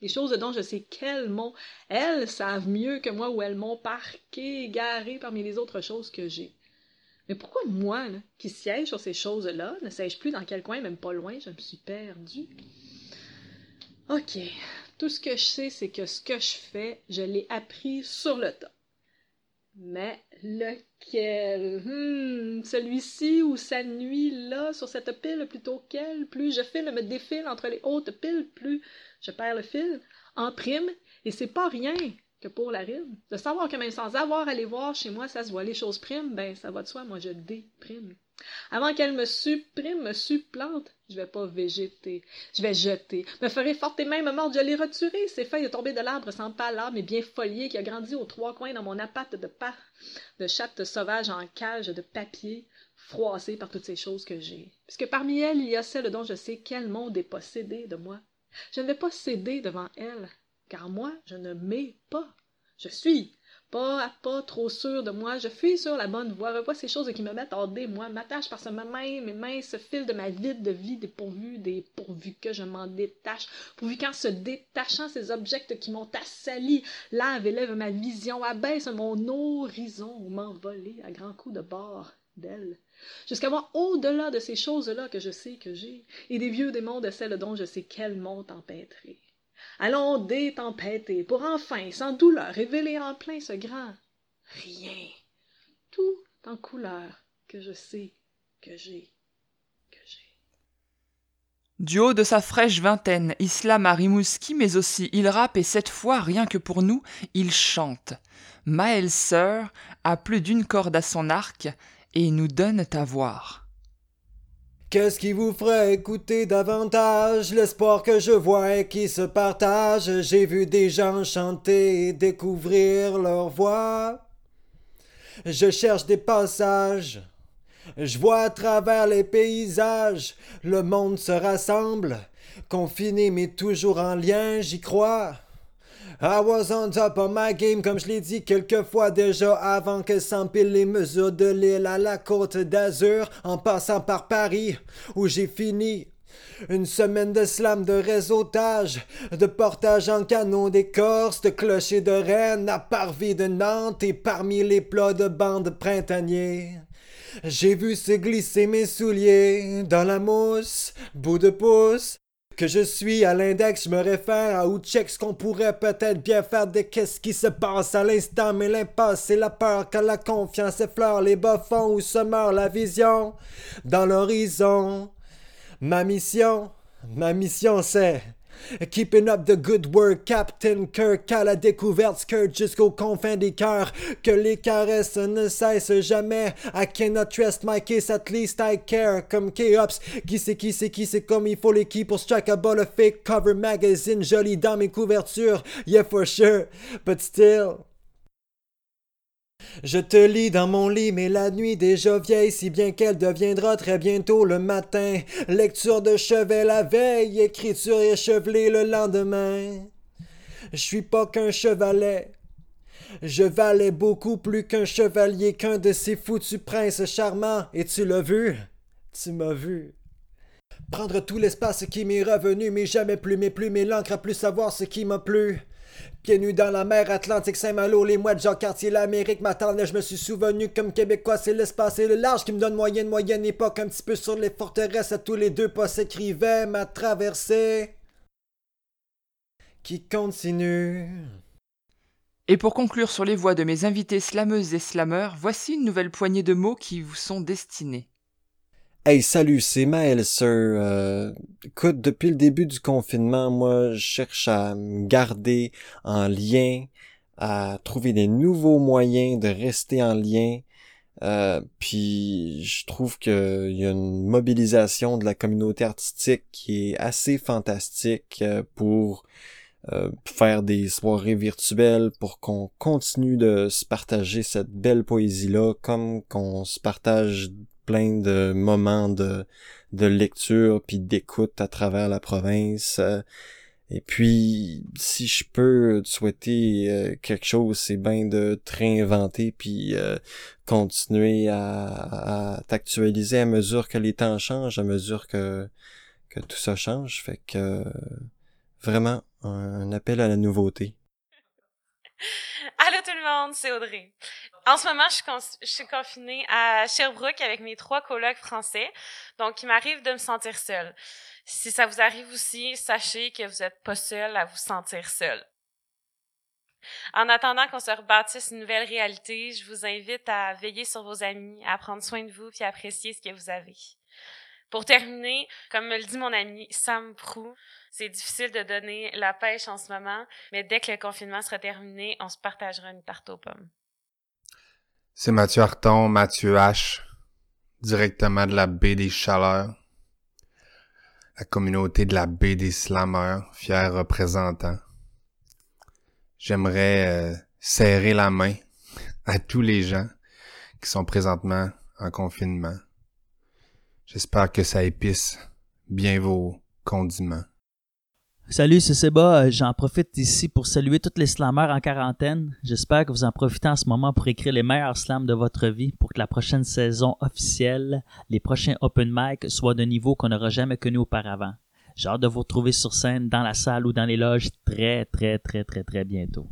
Les choses dont je sais qu'elles m'ont, elles savent mieux que moi où elles m'ont parqué, garé parmi les autres choses que j'ai. Mais pourquoi moi, qui siège sur ces choses-là, ne sais-je plus dans quel coin, même pas loin, je me suis perdue? Ok, tout ce que je sais, c'est que ce que je fais, je l'ai appris sur le tas. Mais lequel? Hmm, Celui-ci ou sa nuit là, sur cette pile plutôt qu'elle Plus je file, me défile entre les hautes piles, plus je perds le fil. En prime, et c'est pas rien que pour la rime. De savoir que même sans avoir à les voir chez moi, ça se voit les choses primes, ben ça va de soi, moi je déprime. Avant qu'elle me supprime, me supplante, je vais pas végéter, je vais jeter, me ferai forte et même morte, je l'ai retiré, ces feuilles tombées de l'arbre sans pâle mais bien folié, qui a grandi aux trois coins dans mon appât de pas, de chatte sauvage en cage de papier, froissée par toutes ces choses que j'ai. Puisque parmi elles, il y a celle dont je sais quel monde est possédé de moi. Je ne vais pas céder devant elle, car moi, je ne m'ai pas. Je suis pas à pas trop sûr de moi, je fuis sur la bonne voie, revois ces choses qui me mettent hors moi, m'attache par ce même, mes mains se fil de ma vide de vie dépourvue, des que je m'en détache, pourvu qu'en se détachant ces objets qui m'ont assali, lave élève ma vision, abaisse mon horizon, m'envoler à grands coups de bord d'elle jusqu'à voir au-delà de ces choses-là que je sais que j'ai, et des vieux démons de celles dont je sais qu'elles m'ont empêtré. Allons détempêter pour enfin, sans douleur, révéler en plein ce grand rien, tout en couleur que je sais que j'ai, que j'ai. Du haut de sa fraîche vingtaine, Islam a Rimouski, mais aussi il rappe et cette fois, rien que pour nous, il chante. Maël Sœur a plus d'une corde à son arc et nous donne à voir. Qu'est-ce qui vous ferait écouter davantage l'espoir que je vois et qui se partage? J'ai vu des gens chanter et découvrir leur voix. Je cherche des passages. Je vois à travers les paysages, le monde se rassemble, confiné mais toujours en lien, j'y crois. I was on top of my game, comme je l'ai dit quelques fois déjà avant que s'empilent les mesures de l'île à la côte d'Azur, en passant par Paris, où j'ai fini. Une semaine de slam, de réseautage, de portage en canon d'écorce, de clocher de Rennes à Parvis de Nantes et parmi les plats de bande printaniers. J'ai vu se glisser mes souliers dans la mousse, bout de pouce, que je suis à l'index, je me réfère à où check ce qu'on pourrait peut-être bien faire de qu'est-ce qui se passe à l'instant, mais l'impasse c'est la peur quand la confiance effleure les bas-fonds où se meurt la vision dans l'horizon. Ma mission, ma mission c'est Keeping up the good work, Captain Kirk, à la découverte, skirt jusqu'aux confins des cœurs. Que les caresses ne cessent jamais. I cannot trust my case, at least I care. Comme K-Ops, qui c'est qui c'est qui c'est comme il faut l'équipe pour strike a ball of fake cover magazine. Joli dans mes couvertures, yeah for sure, but still. Je te lis dans mon lit, mais la nuit déjà vieille, si bien qu'elle deviendra très bientôt le matin. Lecture de chevet la veille, écriture échevelée le lendemain. Je suis pas qu'un chevalet. Je valais beaucoup plus qu'un chevalier, qu'un de ces foutus princes charmants. Et tu l'as vu? Tu m'as vu. Prendre tout l'espace qui m'est revenu, mais jamais plus mes plumes et l'encre à plus savoir ce qui m'a plu. Pieds nus dans la mer Atlantique, Saint-Malo, les mois de Jean-Cartier, l'Amérique m'attendait, je me suis souvenu comme Québécois, c'est l'espace et le large qui me donne moyenne, moyenne époque, un petit peu sur les forteresses, à tous les deux pas s'écrivait ma traversée qui continue. Et pour conclure sur les voix de mes invités slameuses et slameurs, voici une nouvelle poignée de mots qui vous sont destinés. Hey, salut, c'est Maël Sir. Euh, écoute, depuis le début du confinement, moi, je cherche à me garder en lien, à trouver des nouveaux moyens de rester en lien. Euh, puis je trouve qu'il y a une mobilisation de la communauté artistique qui est assez fantastique euh, pour euh, faire des soirées virtuelles, pour qu'on continue de se partager cette belle poésie-là, comme qu'on se partage plein de moments de, de lecture puis d'écoute à travers la province. Et puis, si je peux te souhaiter euh, quelque chose, c'est bien de te réinventer puis euh, continuer à, à t'actualiser à mesure que les temps changent, à mesure que, que tout ça change. Fait que vraiment un appel à la nouveauté. Allô tout le monde, c'est Audrey. En ce moment, je suis, confinée à Sherbrooke avec mes trois colocs français, donc il m'arrive de me sentir seule. Si ça vous arrive aussi, sachez que vous n'êtes pas seul à vous sentir seul. En attendant qu'on se rebâtisse une nouvelle réalité, je vous invite à veiller sur vos amis, à prendre soin de vous puis à apprécier ce que vous avez. Pour terminer, comme me le dit mon ami Sam Prou, c'est difficile de donner la pêche en ce moment, mais dès que le confinement sera terminé, on se partagera une tarte aux pommes. C'est Mathieu Harton, Mathieu H, directement de la baie des Chaleurs. La communauté de la baie des Slammers, fier représentant. J'aimerais euh, serrer la main à tous les gens qui sont présentement en confinement. J'espère que ça épice bien vos condiments. Salut, c'est Seba. Euh, j'en profite ici pour saluer tous les slammers en quarantaine. J'espère que vous en profitez en ce moment pour écrire les meilleurs slams de votre vie pour que la prochaine saison officielle, les prochains open mic soient de niveau qu'on n'aura jamais connu auparavant. J'ai hâte de vous retrouver sur scène, dans la salle ou dans les loges très, très, très, très, très bientôt.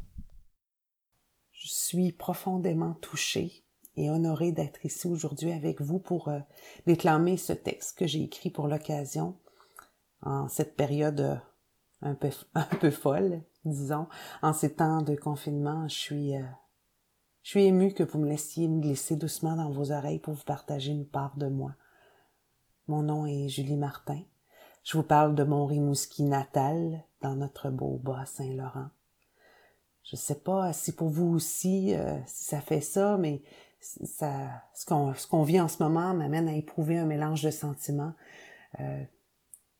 Je suis profondément touché et honoré d'être ici aujourd'hui avec vous pour euh, déclamer ce texte que j'ai écrit pour l'occasion en cette période euh, un peu, un peu folle, disons. En ces temps de confinement, je suis, euh, je suis émue que vous me laissiez me glisser doucement dans vos oreilles pour vous partager une part de moi. Mon nom est Julie Martin. Je vous parle de mon Rimouski natal dans notre beau bas Saint-Laurent. Je sais pas si pour vous aussi, si ça fait ça, mais ça, ce qu'on, vit en ce moment m'amène à éprouver un mélange de sentiments. Euh,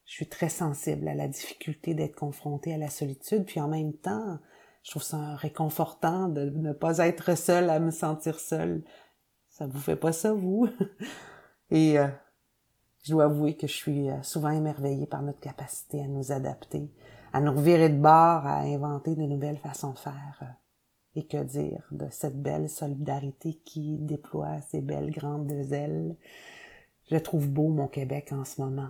je suis très sensible à la difficulté d'être confrontée à la solitude, puis en même temps, je trouve ça réconfortant de ne pas être seule à me sentir seule. Ça vous fait pas ça, vous? Et euh, je dois avouer que je suis euh, souvent émerveillée par notre capacité à nous adapter, à nous revirer de bord, à inventer de nouvelles façons de faire. Et que dire de cette belle solidarité qui déploie ses belles grandes ailes? Je trouve beau mon Québec en ce moment.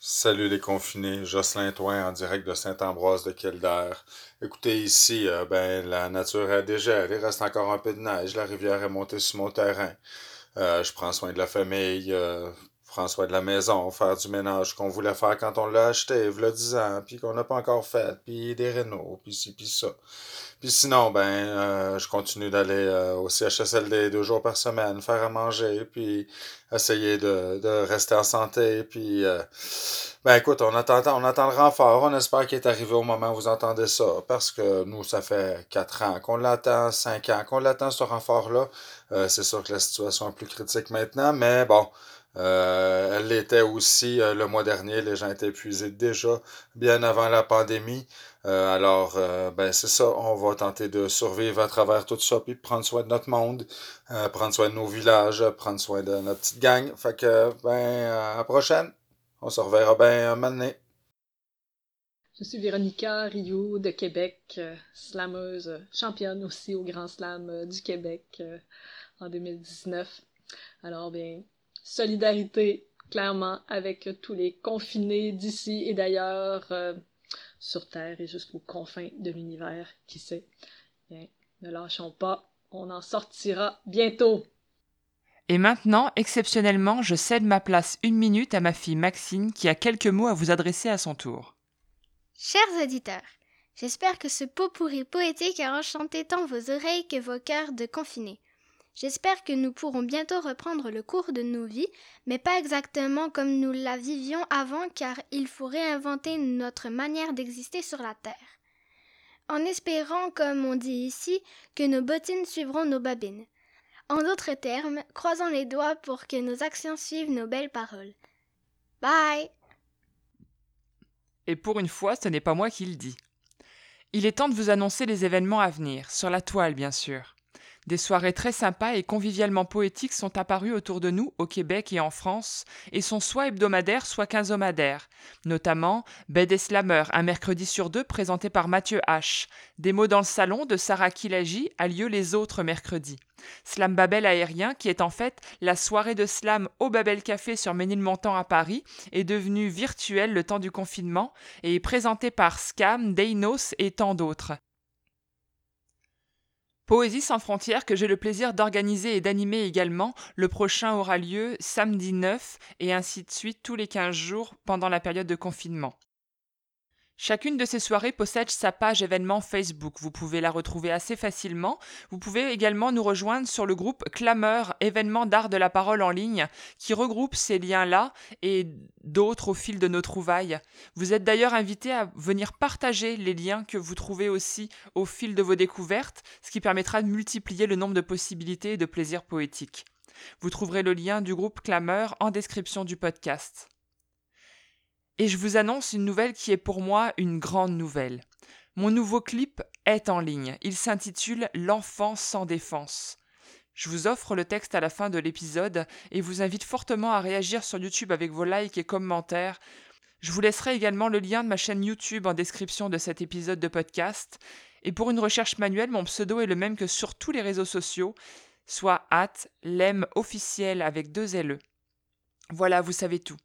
Salut les confinés, Jocelyn Toin en direct de Saint-Ambroise de Kildare. Écoutez, ici, euh, ben, la nature a déjà, il reste encore un peu de neige, la rivière est montée sur mon terrain. Euh, je prends soin de la famille, euh, soin de la maison, faire du ménage qu'on voulait faire quand on l'a acheté, a 10 ans, puis qu'on n'a pas encore fait, puis des rénaux, puis ci, puis ça. Puis sinon, ben, euh, je continue d'aller euh, au CHSLD deux jours par semaine, faire à manger, puis essayer de, de rester en santé. Puis, euh, ben écoute, on attend, on attend le renfort. On espère qu'il est arrivé au moment où vous entendez ça. Parce que nous, ça fait quatre ans qu'on l'attend, cinq ans qu'on l'attend, ce renfort-là. c'est sûr que la situation est plus critique maintenant, mais bon. Elle l'était aussi le mois dernier. Les gens étaient épuisés déjà bien avant la pandémie. Euh, alors, euh, ben c'est ça, on va tenter de survivre à travers tout ça, puis prendre soin de notre monde, euh, prendre soin de nos villages, prendre soin de notre petite gang. Fait que, ben, à la prochaine. On se reverra bien un moment Je suis Véronica Rio de Québec, slameuse, championne aussi au Grand Slam du Québec en 2019. Alors, bien, solidarité, clairement, avec tous les confinés d'ici et d'ailleurs sur Terre et jusqu'aux confins de l'univers, qui sait. Bien, ne lâchons pas, on en sortira bientôt. Et maintenant, exceptionnellement, je cède ma place une minute à ma fille Maxine qui a quelques mots à vous adresser à son tour. Chers auditeurs, j'espère que ce pot pourri poétique a enchanté tant vos oreilles que vos cœurs de confinés. J'espère que nous pourrons bientôt reprendre le cours de nos vies, mais pas exactement comme nous la vivions avant car il faut réinventer notre manière d'exister sur la Terre. En espérant, comme on dit ici, que nos bottines suivront nos babines. En d'autres termes, croisons les doigts pour que nos actions suivent nos belles paroles. Bye Et pour une fois, ce n'est pas moi qui le dis. Il est temps de vous annoncer les événements à venir, sur la toile bien sûr. Des soirées très sympas et convivialement poétiques sont apparues autour de nous, au Québec et en France, et sont soit hebdomadaires, soit quinzomadaires. Notamment Bed et Slammer, un mercredi sur deux présenté par Mathieu H. Des mots dans le salon de Sarah Kilagi a lieu les autres mercredis. Slam Babel aérien, qui est en fait la soirée de slam au Babel Café sur Ménilmontant à Paris, est devenue virtuelle le temps du confinement et est présenté par Scam, Deinos et tant d'autres. Poésie sans frontières que j'ai le plaisir d'organiser et d'animer également. Le prochain aura lieu samedi 9 et ainsi de suite tous les 15 jours pendant la période de confinement. Chacune de ces soirées possède sa page événement Facebook. Vous pouvez la retrouver assez facilement. Vous pouvez également nous rejoindre sur le groupe Clameur, événement d'art de la parole en ligne, qui regroupe ces liens-là et d'autres au fil de nos trouvailles. Vous êtes d'ailleurs invité à venir partager les liens que vous trouvez aussi au fil de vos découvertes, ce qui permettra de multiplier le nombre de possibilités et de plaisirs poétiques. Vous trouverez le lien du groupe Clameur en description du podcast. Et je vous annonce une nouvelle qui est pour moi une grande nouvelle. Mon nouveau clip est en ligne. Il s'intitule L'enfant sans défense. Je vous offre le texte à la fin de l'épisode et vous invite fortement à réagir sur YouTube avec vos likes et commentaires. Je vous laisserai également le lien de ma chaîne YouTube en description de cet épisode de podcast. Et pour une recherche manuelle, mon pseudo est le même que sur tous les réseaux sociaux, soit at officiel avec deux LE. Voilà, vous savez tout.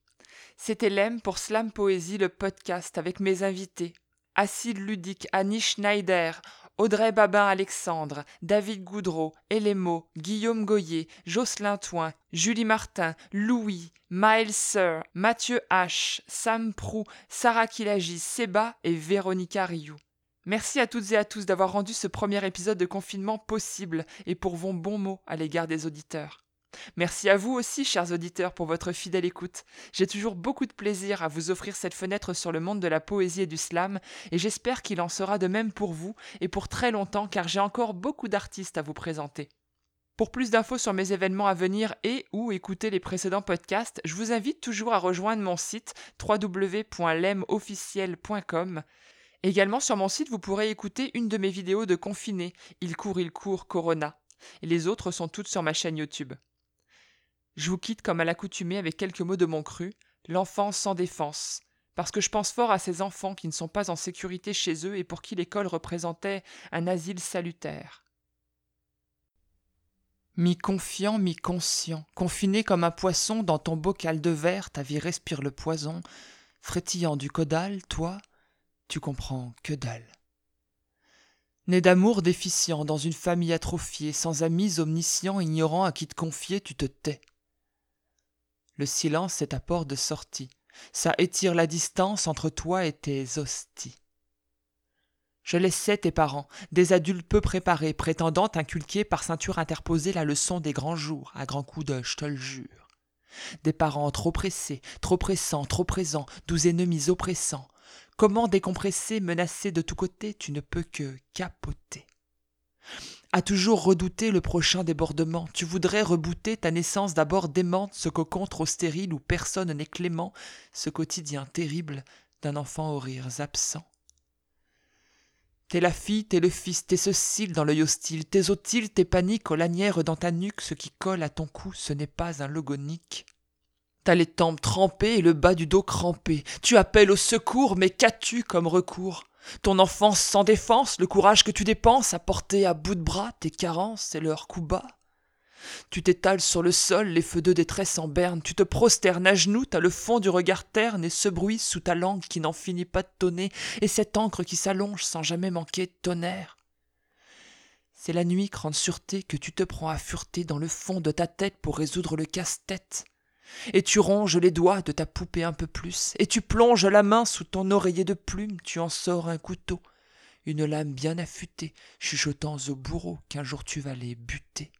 C'était Lem pour Slam Poésie, le podcast avec mes invités. Acide Ludique, Annie Schneider, Audrey Babin-Alexandre, David Goudreau, Elémo, Guillaume Goyer, Jocelyn Toin, Julie Martin, Louis, Miles Sir, Mathieu H, Sam Prou, Sarah Kilagi, Seba et Véronica Rioux. Merci à toutes et à tous d'avoir rendu ce premier épisode de confinement possible et pour vos bons mots à l'égard des auditeurs. Merci à vous aussi, chers auditeurs, pour votre fidèle écoute. J'ai toujours beaucoup de plaisir à vous offrir cette fenêtre sur le monde de la poésie et du slam, et j'espère qu'il en sera de même pour vous et pour très longtemps, car j'ai encore beaucoup d'artistes à vous présenter. Pour plus d'infos sur mes événements à venir et ou écouter les précédents podcasts, je vous invite toujours à rejoindre mon site www.lemofficiel.com. Également sur mon site, vous pourrez écouter une de mes vidéos de confiné, Il court, il court, Corona. Et les autres sont toutes sur ma chaîne YouTube. Je vous quitte comme à l'accoutumée avec quelques mots de mon cru, l'enfant sans défense, parce que je pense fort à ces enfants qui ne sont pas en sécurité chez eux et pour qui l'école représentait un asile salutaire. Mi-confiant, mi-conscient, confiné comme un poisson dans ton bocal de verre, ta vie respire le poison, frétillant du caudal, toi, tu comprends que dalle. Né d'amour déficient, dans une famille atrophiée, sans amis omniscients, ignorant à qui te confier, tu te tais. Le silence est ta porte de sortie. Ça étire la distance entre toi et tes hosties. Je laissais tes parents, des adultes peu préparés, prétendant inculquer par ceinture interposée la leçon des grands jours, à grands coups de je te le jure. Des parents trop pressés, trop pressants, trop présents, doux ennemis oppressants. Comment décompresser, menacé de tous côtés, tu ne peux que capoter à toujours redouter le prochain débordement. Tu voudrais rebooter ta naissance d'abord démente, ce cocon trop stérile où personne n'est clément, ce quotidien terrible d'un enfant aux rires absents. T'es la fille, t'es le fils, t'es ce cil dans l'œil hostile, t'es otile, t'es panique aux lanières dans ta nuque, ce qui colle à ton cou, ce n'est pas un logonique. T'as les tempes trempées et le bas du dos crampé. Tu appelles au secours, mais qu'as-tu comme recours? Ton enfance sans défense, le courage que tu dépenses à porter à bout de bras tes carences et leurs coups bas. Tu t'étales sur le sol, les feux de détresse en berne, tu te prosternes à genoux, t'as le fond du regard terne et ce bruit sous ta langue qui n'en finit pas de tonner, et cette encre qui s'allonge sans jamais manquer de tonnerre. C'est la nuit, grande sûreté, que tu te prends à fureter dans le fond de ta tête pour résoudre le casse-tête. Et tu ronges les doigts de ta poupée un peu plus, et tu plonges la main sous ton oreiller de plume, tu en sors un couteau, une lame bien affûtée, chuchotant au bourreau qu'un jour tu vas les buter.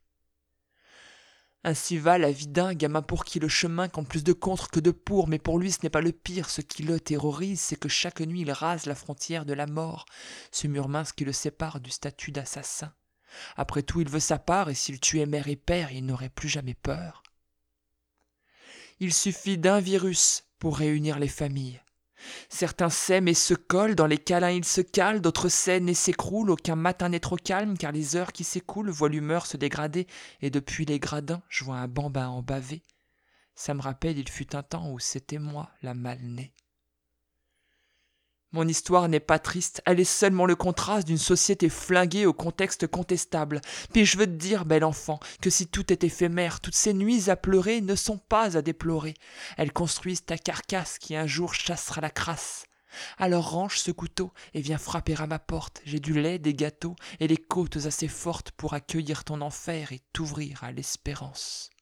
Ainsi va la vie d'un gamin pour qui le chemin compte plus de contre que de pour, mais pour lui ce n'est pas le pire. Ce qui le terrorise, c'est que chaque nuit il rase la frontière de la mort, ce mur mince qui le sépare du statut d'assassin. Après tout, il veut sa part, et s'il tuait mère et père, il n'aurait plus jamais peur. Il suffit d'un virus pour réunir les familles. Certains s'aiment et se collent, dans les câlins ils se calent, d'autres saignent et s'écroulent, aucun matin n'est trop calme, car les heures qui s'écoulent voient l'humeur se dégrader, et depuis les gradins, je vois un bambin en bavé. Ça me rappelle, il fut un temps où c'était moi, la mal-née. Mon histoire n'est pas triste, elle est seulement le contraste d'une société flinguée au contexte contestable. Puis je veux te dire, bel enfant, que si tout est éphémère, toutes ces nuits à pleurer ne sont pas à déplorer. Elles construisent ta carcasse qui un jour chassera la crasse. Alors range ce couteau et viens frapper à ma porte. J'ai du lait, des gâteaux et les côtes assez fortes pour accueillir ton enfer et t'ouvrir à l'espérance.